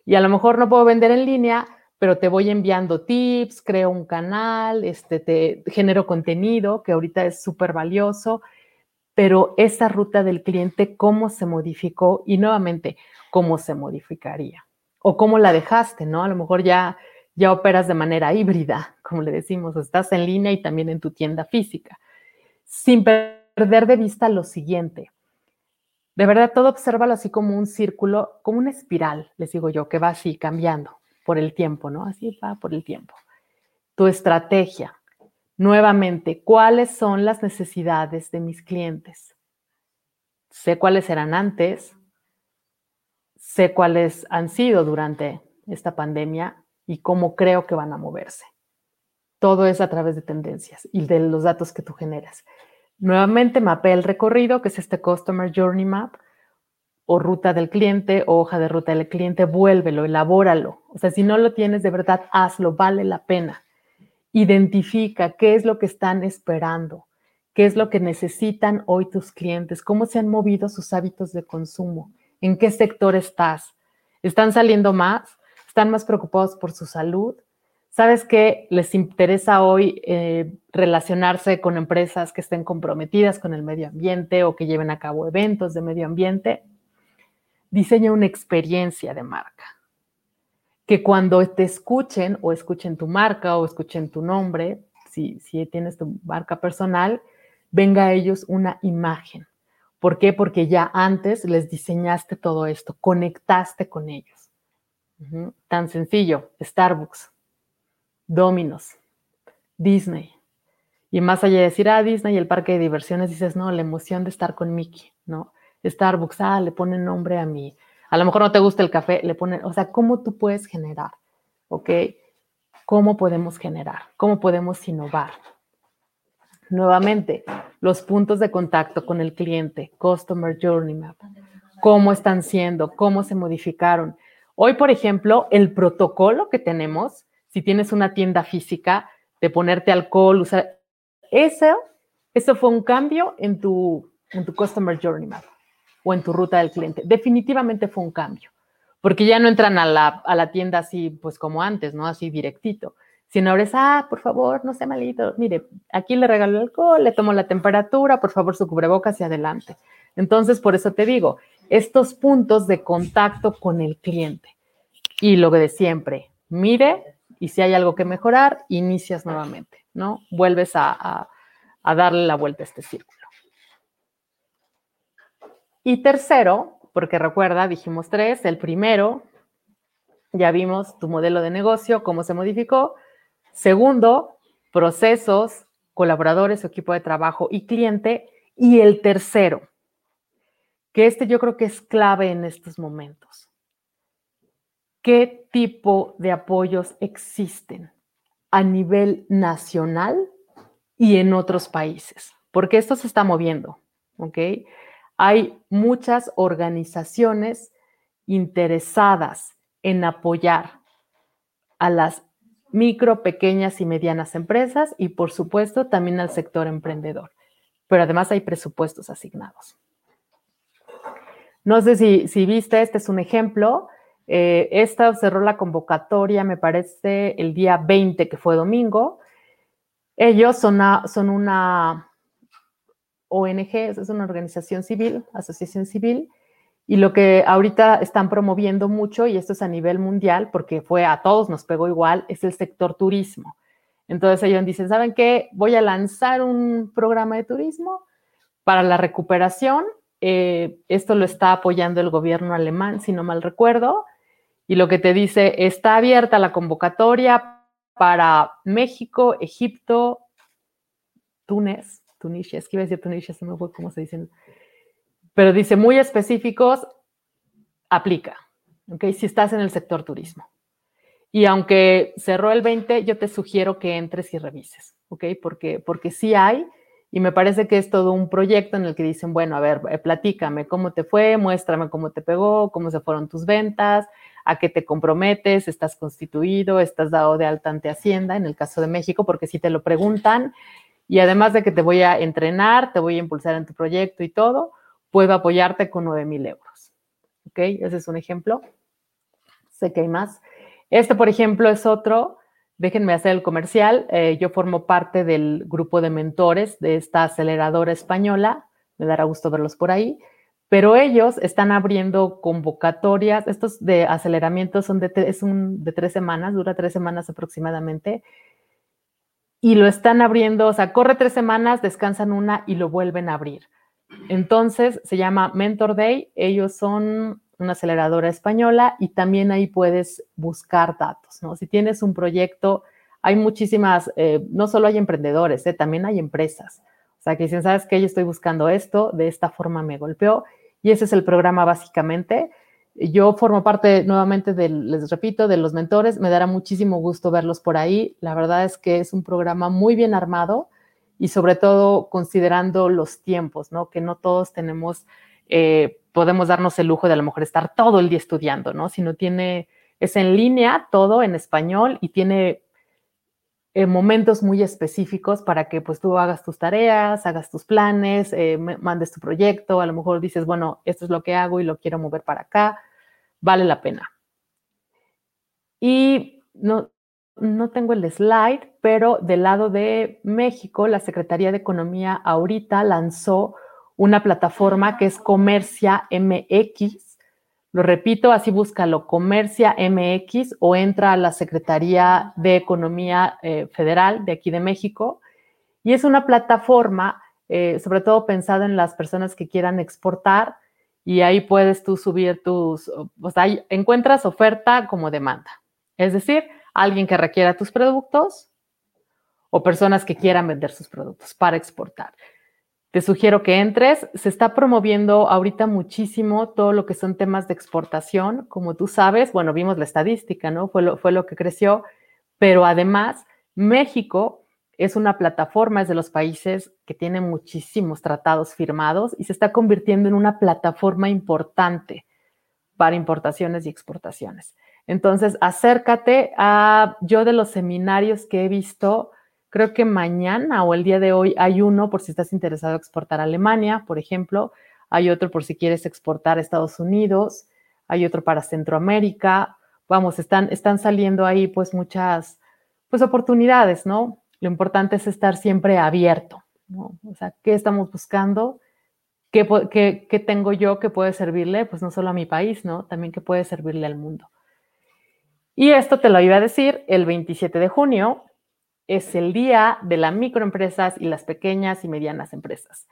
y a lo mejor no puedo vender en línea, pero te voy enviando tips, creo un canal, este, te genero contenido que ahorita es súper valioso, pero esa ruta del cliente, ¿cómo se modificó? Y nuevamente, ¿cómo se modificaría? O cómo la dejaste, ¿no? A lo mejor ya, ya operas de manera híbrida, como le decimos, estás en línea y también en tu tienda física, sin perder de vista lo siguiente. De verdad, todo obsérvalo así como un círculo, como una espiral, les digo yo, que va así cambiando por el tiempo, ¿no? Así va por el tiempo. Tu estrategia. Nuevamente, ¿cuáles son las necesidades de mis clientes? Sé cuáles eran antes, sé cuáles han sido durante esta pandemia y cómo creo que van a moverse. Todo es a través de tendencias y de los datos que tú generas. Nuevamente mapé el recorrido, que es este Customer Journey Map, o ruta del cliente o hoja de ruta del cliente, vuélvelo, elabóralo. O sea, si no lo tienes de verdad, hazlo, vale la pena. Identifica qué es lo que están esperando, qué es lo que necesitan hoy tus clientes, cómo se han movido sus hábitos de consumo, en qué sector estás. ¿Están saliendo más? ¿Están más preocupados por su salud? ¿Sabes qué? Les interesa hoy eh, relacionarse con empresas que estén comprometidas con el medio ambiente o que lleven a cabo eventos de medio ambiente diseña una experiencia de marca. Que cuando te escuchen o escuchen tu marca o escuchen tu nombre, si, si tienes tu marca personal, venga a ellos una imagen. ¿Por qué? Porque ya antes les diseñaste todo esto, conectaste con ellos. Tan sencillo, Starbucks, Domino's, Disney. Y más allá de decir, ah, Disney el parque de diversiones, dices, no, la emoción de estar con Mickey, ¿no? Starbucks, ah, le ponen nombre a mí. A lo mejor no te gusta el café, le ponen, o sea, ¿cómo tú puedes generar? ¿Ok? ¿Cómo podemos generar? ¿Cómo podemos innovar? Nuevamente, los puntos de contacto con el cliente, Customer Journey Map, cómo están siendo, cómo se modificaron. Hoy, por ejemplo, el protocolo que tenemos, si tienes una tienda física, de ponerte alcohol, usar, eso, eso fue un cambio en tu, en tu Customer Journey Map o en tu ruta del cliente. Definitivamente fue un cambio, porque ya no entran a la, tienda así, pues como antes, ¿no? Así directito, sino ahora es, ah, por favor, no sea malito, mire, aquí le regalo alcohol, le tomo la temperatura, por favor, su cubrebocas y adelante. Entonces, por eso te digo, estos puntos de contacto con el cliente. Y lo de siempre, mire, y si hay algo que mejorar, inicias nuevamente, ¿no? Vuelves a darle la vuelta a este círculo. Y tercero, porque recuerda, dijimos tres, el primero, ya vimos tu modelo de negocio, cómo se modificó. Segundo, procesos, colaboradores, equipo de trabajo y cliente. Y el tercero, que este yo creo que es clave en estos momentos. ¿Qué tipo de apoyos existen a nivel nacional y en otros países? Porque esto se está moviendo, ¿ok? hay muchas organizaciones interesadas en apoyar a las micro, pequeñas y medianas empresas y por supuesto también al sector emprendedor. Pero además hay presupuestos asignados. No sé si, viste, este es un ejemplo. Eh, esta cerró la convocatoria, me parece, el día 20, que fue domingo. Ellos son una ONG, es una organización civil, asociación civil, y lo que ahorita están promoviendo mucho, y esto es a nivel mundial, porque fue a todos nos pegó igual, es el sector turismo. Entonces ellos dicen, ¿saben qué? Voy a lanzar un programa de turismo para la recuperación. Eh, esto lo está apoyando el gobierno alemán, si no mal recuerdo. Y lo que te dice, está abierta la convocatoria para México, Egipto, Túnez, Tunisia, es que iba a decir Tunisia, se me fue cómo se dicen, pero dice muy específicos, aplica, ¿ok? Si estás en el sector turismo. Y aunque cerró el 20, yo te sugiero que entres y revises, ¿ok? Porque, porque sí hay, y me parece que es todo un proyecto en el que dicen, bueno, a ver, eh, platícame cómo te fue, muéstrame cómo te pegó, cómo se fueron tus ventas, a qué te comprometes, estás constituido, estás dado de alta ante Hacienda, en el caso de México, porque si te lo preguntan, y además de que te voy a entrenar, te voy a impulsar en tu proyecto y todo, puedo apoyarte con 9 mil euros. ¿Ok? Ese es un ejemplo. Sé que hay más. Este, por ejemplo, es otro. Déjenme hacer el comercial. Eh, yo formo parte del grupo de mentores de esta aceleradora española. Me dará gusto verlos por ahí. Pero ellos están abriendo convocatorias. Estos de aceleramiento son de, de tres semanas, dura tres semanas aproximadamente. Y lo están abriendo, o sea, corre tres semanas, descansan una y lo vuelven a abrir. Entonces se llama Mentor Day. Ellos son una aceleradora española y también ahí puedes buscar datos, ¿no? Si tienes un proyecto, hay muchísimas, eh, no solo hay emprendedores, eh, también hay empresas. O sea, que dicen, ¿sabes qué? Yo estoy buscando esto, de esta forma me golpeó. Y ese es el programa básicamente. Yo formo parte nuevamente del, les repito, de los mentores. Me dará muchísimo gusto verlos por ahí. La verdad es que es un programa muy bien armado y sobre todo considerando los tiempos, ¿no? Que no todos tenemos, eh, podemos darnos el lujo de a lo mejor estar todo el día estudiando, ¿no? Sino tiene, es en línea todo en español y tiene eh, momentos muy específicos para que pues tú hagas tus tareas, hagas tus planes, eh, mandes tu proyecto, a lo mejor dices, bueno, esto es lo que hago y lo quiero mover para acá, vale la pena. Y no, no tengo el slide, pero del lado de México, la Secretaría de Economía ahorita lanzó una plataforma que es Comercia MX. Lo repito, así búscalo, Comercia MX o entra a la Secretaría de Economía eh, Federal de aquí de México. Y es una plataforma, eh, sobre todo pensada en las personas que quieran exportar, y ahí puedes tú subir tus, o sea, encuentras oferta como demanda. Es decir, alguien que requiera tus productos o personas que quieran vender sus productos para exportar. Te sugiero que entres. Se está promoviendo ahorita muchísimo todo lo que son temas de exportación. Como tú sabes, bueno, vimos la estadística, ¿no? Fue lo, fue lo que creció, pero además México es una plataforma, es de los países que tienen muchísimos tratados firmados y se está convirtiendo en una plataforma importante para importaciones y exportaciones. Entonces, acércate a, yo de los seminarios que he visto, creo que mañana o el día de hoy hay uno por si estás interesado en exportar a Alemania, por ejemplo, hay otro por si quieres exportar a Estados Unidos, hay otro para Centroamérica, vamos, están, están saliendo ahí pues muchas pues oportunidades, ¿no? Lo importante es estar siempre abierto, ¿no? O sea, ¿qué estamos buscando? ¿Qué, qué, qué tengo yo que puede servirle? Pues no solo a mi país, ¿no? También que puede servirle al mundo. Y esto te lo iba a decir, el 27 de junio es el día de las microempresas y las pequeñas y medianas empresas.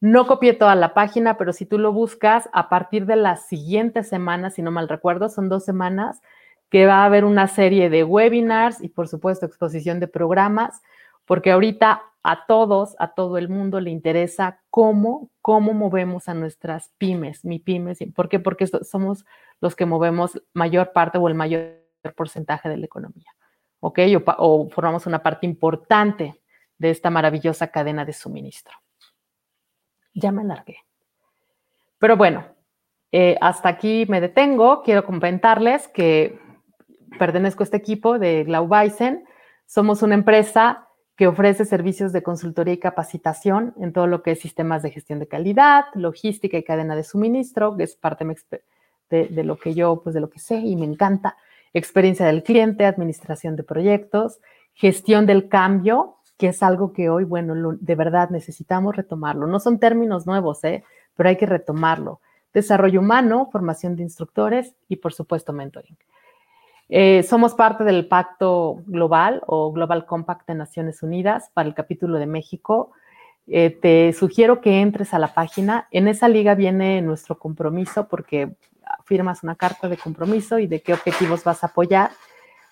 No copié toda la página, pero si tú lo buscas, a partir de las siguientes semanas, si no mal recuerdo, son dos semanas, que va a haber una serie de webinars y por supuesto exposición de programas, porque ahorita a todos, a todo el mundo le interesa cómo, cómo movemos a nuestras pymes, mi pymes. ¿Por qué? Porque somos los que movemos mayor parte o el mayor porcentaje de la economía, ¿ok? O, formamos una parte importante de esta maravillosa cadena de suministro. Ya me alargué. Pero bueno, eh, hasta aquí me detengo. Quiero comentarles que pertenezco a este equipo de Glaubeisen. Somos una empresa que ofrece servicios de consultoría y capacitación en todo lo que es sistemas de gestión de calidad, logística y cadena de suministro, es parte de, de, lo que yo, pues de lo que sé y me encanta experiencia del cliente, administración de proyectos, gestión del cambio, que es algo que hoy, bueno, de verdad necesitamos retomarlo. No son términos nuevos, ¿eh? pero hay que retomarlo. Desarrollo humano, formación de instructores y, por supuesto, mentoring. Eh, somos parte del Pacto Global o Global Compact de Naciones Unidas para el capítulo de México. Eh, te sugiero que entres a la página. En esa liga viene nuestro compromiso porque firmas una carta de compromiso y de qué objetivos vas a apoyar,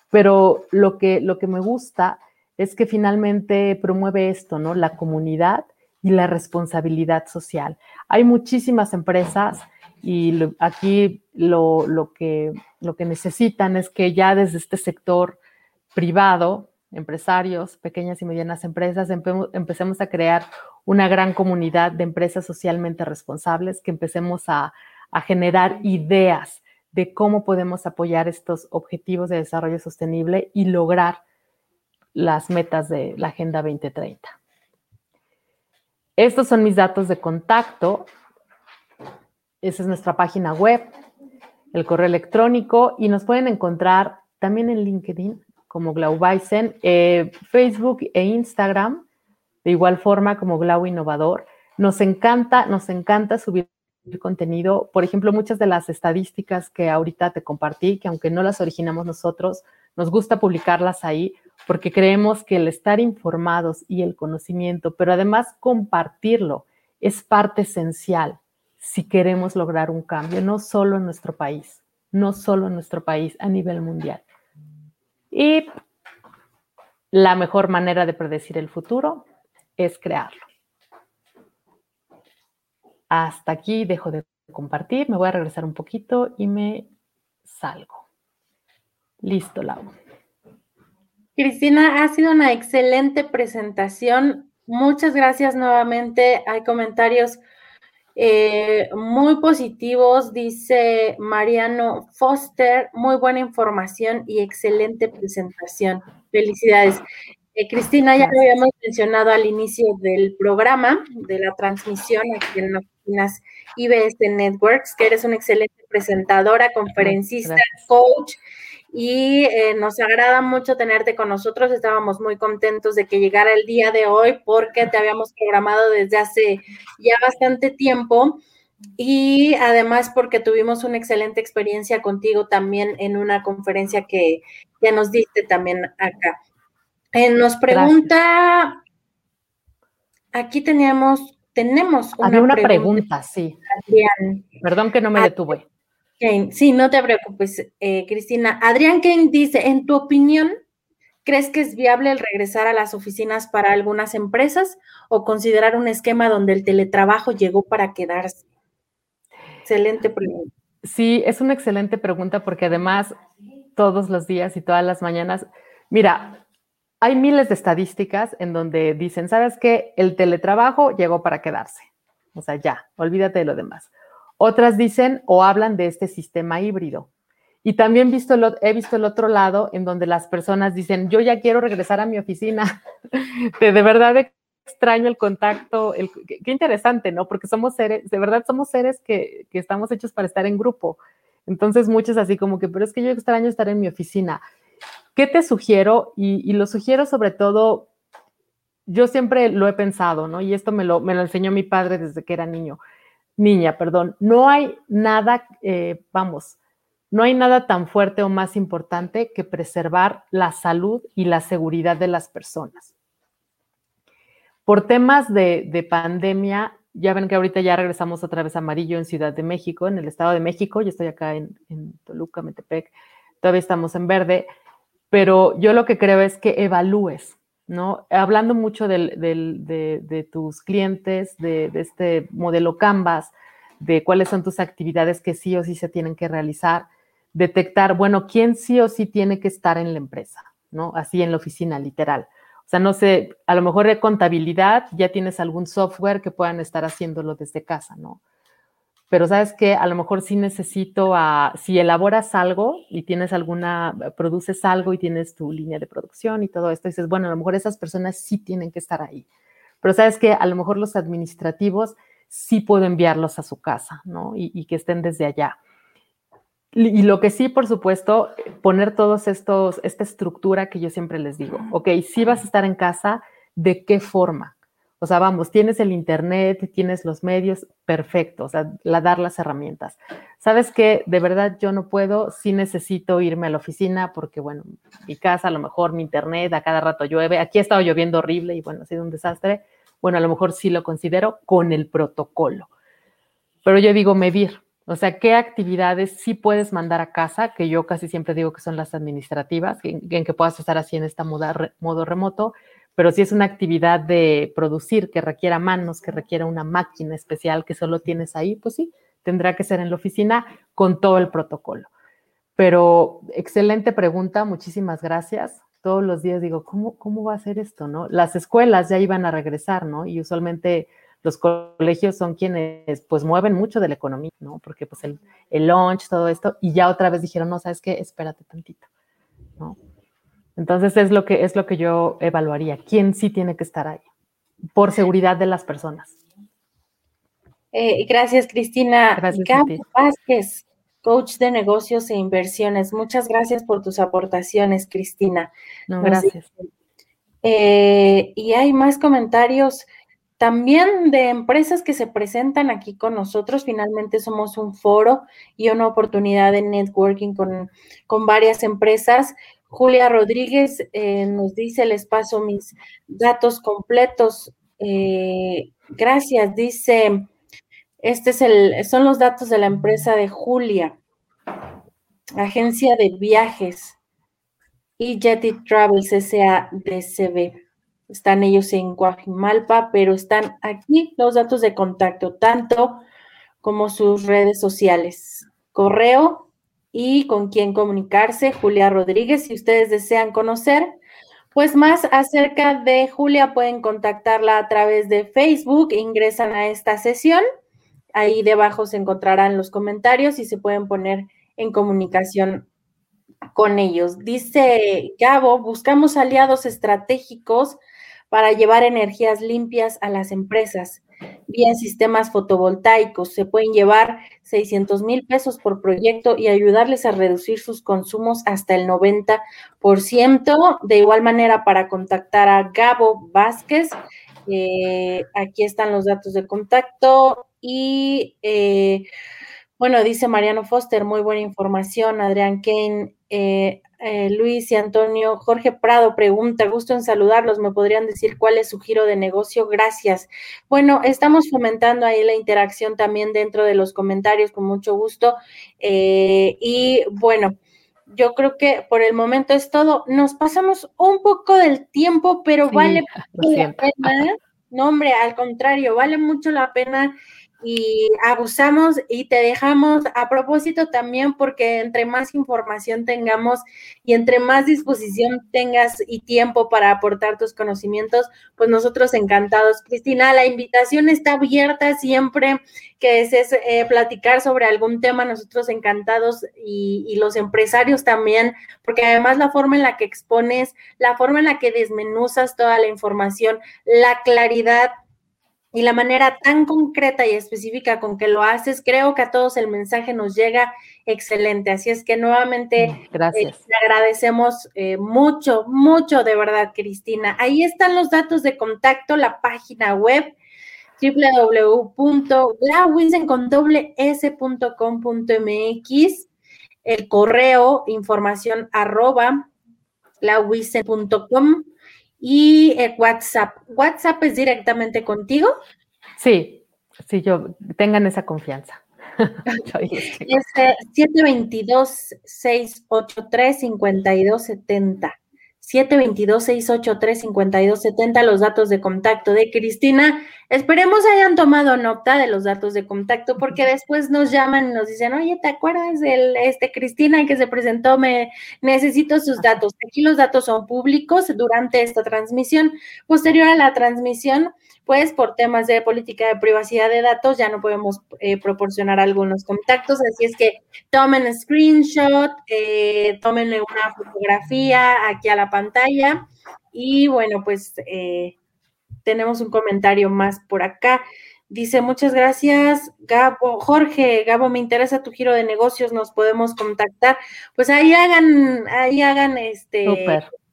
pero lo que, lo que me gusta es que finalmente promueve esto, ¿no? La comunidad y la responsabilidad social. Hay muchísimas empresas y aquí lo, lo, que, lo que necesitan es que ya desde este sector privado, empresarios, pequeñas y medianas empresas, empecemos a crear una gran comunidad de empresas socialmente responsables, que empecemos a, a generar ideas de cómo podemos apoyar estos objetivos de desarrollo sostenible y lograr las metas de la Agenda 2030. Estos son mis datos de contacto. Esa es nuestra página web, el correo electrónico y nos pueden encontrar también en LinkedIn como Glaubaisen, eh, Facebook e Instagram, de igual forma como Glau Innovador. Nos encanta, nos encanta subir contenido. Por ejemplo, muchas de las estadísticas que ahorita te compartí, que aunque no las originamos nosotros, nos gusta publicarlas ahí porque creemos que el estar informados y el conocimiento, pero además compartirlo, es parte esencial si queremos lograr un cambio, no solo en nuestro país, no solo en nuestro país, a nivel mundial. Y la mejor manera de predecir el futuro es crearlo. Hasta aquí dejo de compartir, me voy a regresar un poquito y me salgo. Listo, Lau. Cristina, ha sido una excelente presentación. Muchas gracias nuevamente. Hay comentarios eh, muy positivos, dice Mariano Foster, muy buena información y excelente presentación. Felicidades. Eh, Cristina, ya lo habíamos mencionado al inicio del programa, de la transmisión aquí en oficinas IBS Networks, que eres una excelente presentadora, conferencista, coach y eh, nos agrada mucho tenerte con nosotros. Estábamos muy contentos de que llegara el día de hoy porque te habíamos programado desde hace ya bastante tiempo y además porque tuvimos una excelente experiencia contigo también en una conferencia que ya nos diste también acá. Eh, nos pregunta, aquí teníamos, tenemos una, una pregunta, sí. Perdón que no me detuve. Sí, no te preocupes, eh, Cristina. Adrián Kane dice, en tu opinión, ¿crees que es viable el regresar a las oficinas para algunas empresas o considerar un esquema donde el teletrabajo llegó para quedarse? Excelente pregunta. Sí, es una excelente pregunta porque además todos los días y todas las mañanas, mira, hay miles de estadísticas en donde dicen, ¿sabes qué? El teletrabajo llegó para quedarse. O sea, ya, olvídate de lo demás. Otras dicen o hablan de este sistema híbrido. Y también visto he visto el otro lado en donde las personas dicen, yo ya quiero regresar a mi oficina. [LAUGHS] de, verdad extraño el contacto. qué, interesante, ¿no? Porque somos seres, de verdad somos seres que, estamos hechos para estar en grupo. Entonces muchos así como que, pero es que yo extraño estar en mi oficina. ¿Qué te sugiero? Y, lo sugiero sobre todo, yo siempre lo he pensado, ¿no? Y esto me lo, me lo enseñó mi padre desde que era niño niña, perdón, no hay nada, eh, vamos, no hay nada tan fuerte o más importante que preservar la salud y la seguridad de las personas. Por temas de, pandemia, ya ven que ahorita ya regresamos otra vez a amarillo en Ciudad de México, en el Estado de México, yo estoy acá en, en Toluca, Metepec, todavía estamos en verde, pero yo lo que creo es que evalúes, ¿no? Hablando mucho de, tus clientes, de, este modelo Canvas, de cuáles son tus actividades que sí o sí se tienen que realizar, detectar, bueno, quién sí o sí tiene que estar en la empresa, ¿no? Así en la oficina, literal. O sea, no sé, a lo mejor de contabilidad ya tienes algún software que puedan estar haciéndolo desde casa, ¿no? Pero sabes que a lo mejor sí necesito, a, si elaboras algo y tienes alguna, produces algo y tienes tu línea de producción y todo esto, dices, bueno, a lo mejor esas personas sí tienen que estar ahí, pero sabes que a lo mejor los administrativos sí puedo enviarlos a su casa, ¿no? Y, que estén desde allá. Y lo que sí, por supuesto, poner todos estos, esta estructura que yo siempre les digo, ok, si vas a estar en casa, ¿de qué forma? O sea, vamos, tienes el Internet, tienes los medios, perfecto, o sea, la, dar las herramientas. ¿Sabes qué? De verdad yo no puedo, sí necesito irme a la oficina porque, bueno, mi casa, a lo mejor mi Internet, a cada rato llueve, aquí ha estado lloviendo horrible y, bueno, ha sido un desastre. Bueno, a lo mejor sí lo considero con el protocolo. Pero yo digo medir, o sea, ¿qué actividades sí puedes mandar a casa? Que yo casi siempre digo que son las administrativas, en, que puedas estar así en esta modo remoto pero si es una actividad de producir que requiera manos, que requiera una máquina especial que solo tienes ahí, pues sí, tendrá que ser en la oficina con todo el protocolo. Pero excelente pregunta, muchísimas gracias. Todos los días digo, ¿cómo, cómo va a ser esto? ¿no? Las escuelas ya iban a regresar, ¿no? Y usualmente los colegios son quienes pues mueven mucho de la economía, ¿no? Porque pues el, el lunch, todo esto, y ya otra vez dijeron, no, ¿sabes qué? Espérate tantito, ¿no? Entonces es lo que es lo que yo evaluaría. ¿Quién sí tiene que estar ahí? Por seguridad de las personas. Eh, gracias, Cristina. Gracias, Vázquez coach de negocios e inversiones. Muchas gracias por tus aportaciones, Cristina. No, gracias. Eh, y hay más comentarios también de empresas que se presentan aquí con nosotros. Finalmente somos un foro y una oportunidad de networking con, con varias empresas. Julia Rodríguez eh, nos dice, les paso mis datos completos. Eh, gracias, dice, este es el, son los datos de la empresa de Julia, agencia de viajes y Jetty Travels S.A.D.C.B. Están ellos en Guajimalpa, pero están aquí los datos de contacto, tanto como sus redes sociales. Correo y con quién comunicarse, Julia Rodríguez. Si ustedes desean conocer, pues más acerca de Julia pueden contactarla a través de Facebook, ingresan a esta sesión, ahí debajo se encontrarán los comentarios y se pueden poner en comunicación con ellos. Dice Gabo, buscamos aliados estratégicos para llevar energías limpias a las empresas. Bien sistemas fotovoltaicos, se pueden llevar 600 mil pesos por proyecto y ayudarles a reducir sus consumos hasta el 90%. De igual manera, para contactar a Gabo Vázquez, eh, aquí están los datos de contacto y eh, bueno, dice Mariano Foster, muy buena información. Adrián Kane, eh, eh, Luis y Antonio. Jorge Prado pregunta, gusto en saludarlos. ¿Me podrían decir cuál es su giro de negocio? Gracias. Bueno, estamos fomentando ahí la interacción también dentro de los comentarios con mucho gusto. Eh, y bueno. Yo creo que por el momento es todo. Nos pasamos un poco del tiempo, pero vale la pena. No, hombre, al contrario, vale mucho la pena y abusamos y te dejamos a propósito también porque entre más información tengamos y entre más disposición tengas y tiempo para aportar tus conocimientos, pues nosotros encantados. Cristina, la invitación está abierta siempre que desees eh, platicar sobre algún tema, nosotros encantados y, y los empresarios también, porque además la forma en la que expones, la forma en la que desmenuzas toda la información, la claridad y la manera tan concreta y específica con que lo haces, creo que a todos el mensaje nos llega excelente. Así es que nuevamente mm, Gracias. Eh, te agradecemos eh, mucho, mucho de verdad, Cristina. Ahí están los datos de contacto, la página web www.lawisen.com.mx, el correo información arroba y el WhatsApp. ¿WhatsApp es directamente contigo? Sí, sí, yo tengan esa confianza. [LAUGHS] es 722-683-5270. 722-683-5270, los datos de contacto de Cristina. Esperemos hayan tomado nota de los datos de contacto porque después nos llaman y nos dicen, oye, ¿te acuerdas de este Cristina que se presentó? Me necesito sus datos. Aquí los datos son públicos durante esta transmisión. Posterior a la transmisión, pues por temas de política de privacidad de datos ya no podemos eh, proporcionar algunos contactos, así es que tomen screenshot, eh, tomen una fotografía aquí a la pantalla y bueno, pues eh, tenemos un comentario más por acá. Dice, muchas gracias, Gabo. Jorge, Gabo, me interesa tu giro de negocios, nos podemos contactar. Pues ahí hagan, ahí hagan este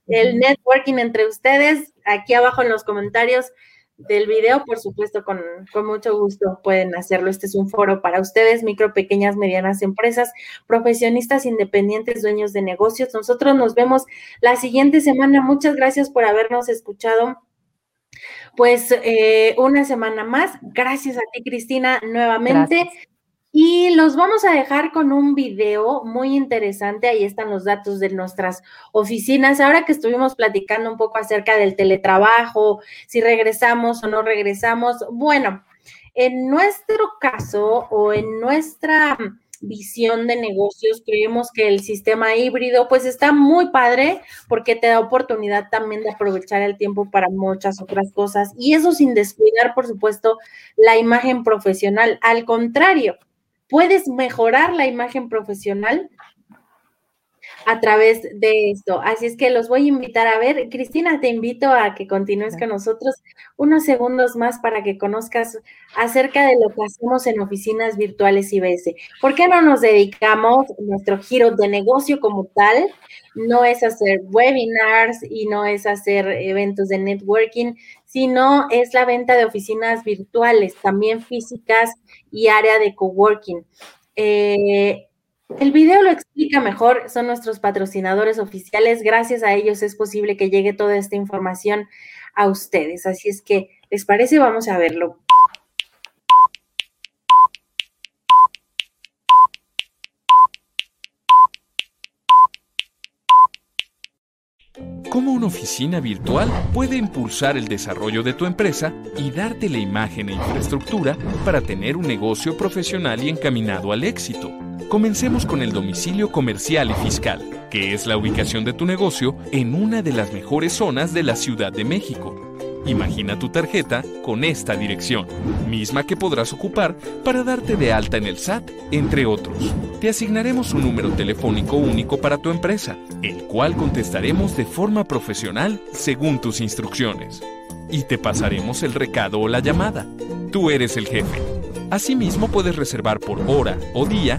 el networking entre ustedes, aquí abajo en los comentarios del video, por supuesto, con, mucho gusto pueden hacerlo. Este es un foro para ustedes, micro, pequeñas, medianas empresas, profesionistas independientes, dueños de negocios. Nosotros nos vemos la siguiente semana. Muchas gracias por habernos escuchado. Pues eh, una semana más. Gracias a ti, Cristina, nuevamente. Y los vamos a dejar con un video muy interesante. Ahí están los datos de nuestras oficinas. Ahora que estuvimos platicando un poco acerca del teletrabajo, si regresamos o no regresamos. Bueno, en nuestro caso o en nuestra visión de negocios, creemos que el sistema híbrido pues está muy padre porque te da oportunidad también de aprovechar el tiempo para muchas otras cosas y eso sin descuidar, por supuesto, la imagen profesional. Al contrario, puedes mejorar la imagen profesional a través de esto. Así es que los voy a invitar a ver. Cristina, te invito a que continúes con nosotros unos segundos más para que conozcas acerca de lo que hacemos en oficinas virtuales IBS. ¿Por qué no nos dedicamos nuestro giro de negocio como tal? No es hacer webinars y no es hacer eventos de networking, sino es la venta de oficinas virtuales, también físicas y área de coworking. Eh, el video lo explica mejor, son nuestros patrocinadores oficiales. Gracias a ellos es posible que llegue toda esta información a ustedes. Así es que, ¿les parece? Vamos a verlo. ¿Cómo una oficina virtual puede impulsar el desarrollo de tu empresa y darte la imagen e infraestructura para tener un negocio profesional y encaminado al éxito? Comencemos con el domicilio comercial y fiscal, que es la ubicación de tu negocio en una de las mejores zonas de la Ciudad de México. Imagina tu tarjeta con esta dirección, misma que podrás ocupar para darte de alta en el SAT, entre otros. Te asignaremos un número telefónico único para tu empresa, el cual contestaremos de forma profesional según tus instrucciones. Y te pasaremos el recado o la llamada. Tú eres el jefe. Asimismo puedes reservar por hora o día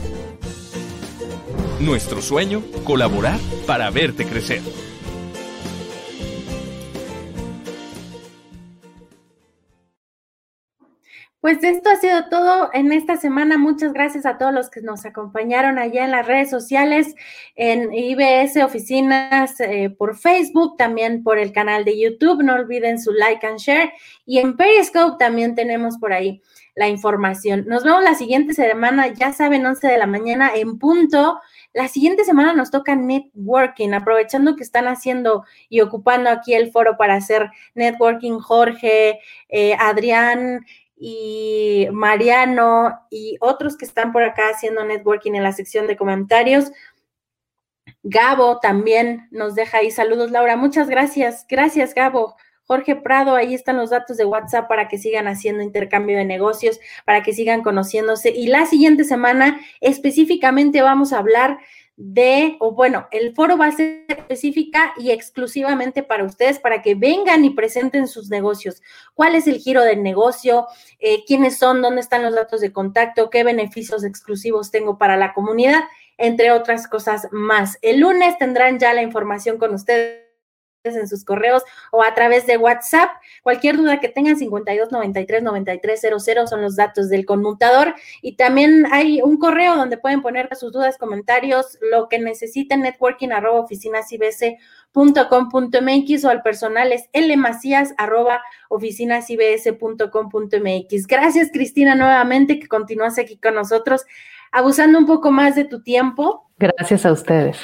Nuestro sueño, colaborar para verte crecer. Pues esto ha sido todo en esta semana. Muchas gracias a todos los que nos acompañaron allá en las redes sociales, en IBS Oficinas eh, por Facebook, también por el canal de YouTube. No olviden su like and share. Y en Periscope también tenemos por ahí la información. Nos vemos la siguiente semana, ya saben, 11 de la mañana en punto. La siguiente semana nos toca networking, aprovechando que están haciendo y ocupando aquí el foro para hacer networking Jorge, eh, Adrián y Mariano y otros que están por acá haciendo networking en la sección de comentarios. Gabo también nos deja ahí saludos, Laura. Muchas gracias. Gracias, Gabo. Jorge Prado, ahí están los datos de WhatsApp para que sigan haciendo intercambio de negocios, para que sigan conociéndose. Y la siguiente semana específicamente vamos a hablar de, o bueno, el foro va a ser específica y exclusivamente para ustedes, para que vengan y presenten sus negocios. ¿Cuál es el giro del negocio? Eh, ¿Quiénes son? ¿Dónde están los datos de contacto? ¿Qué beneficios exclusivos tengo para la comunidad? Entre otras cosas más. El lunes tendrán ya la información con ustedes en sus correos o a través de WhatsApp. Cualquier duda que tengan, 52 93 93 00 son los datos del conmutador. Y también hay un correo donde pueden poner sus dudas, comentarios, lo que necesiten, networking arroba oficinasibs.com.mx o al personal es lmacías arroba oficinasibs.com.mx. Gracias, Cristina, nuevamente que continúas aquí con nosotros, abusando un poco más de tu tiempo. Gracias a ustedes.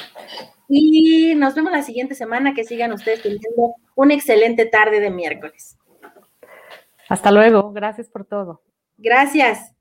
Y nos vemos la siguiente semana. Que sigan ustedes teniendo una excelente tarde de miércoles. Hasta luego. Gracias por todo. Gracias.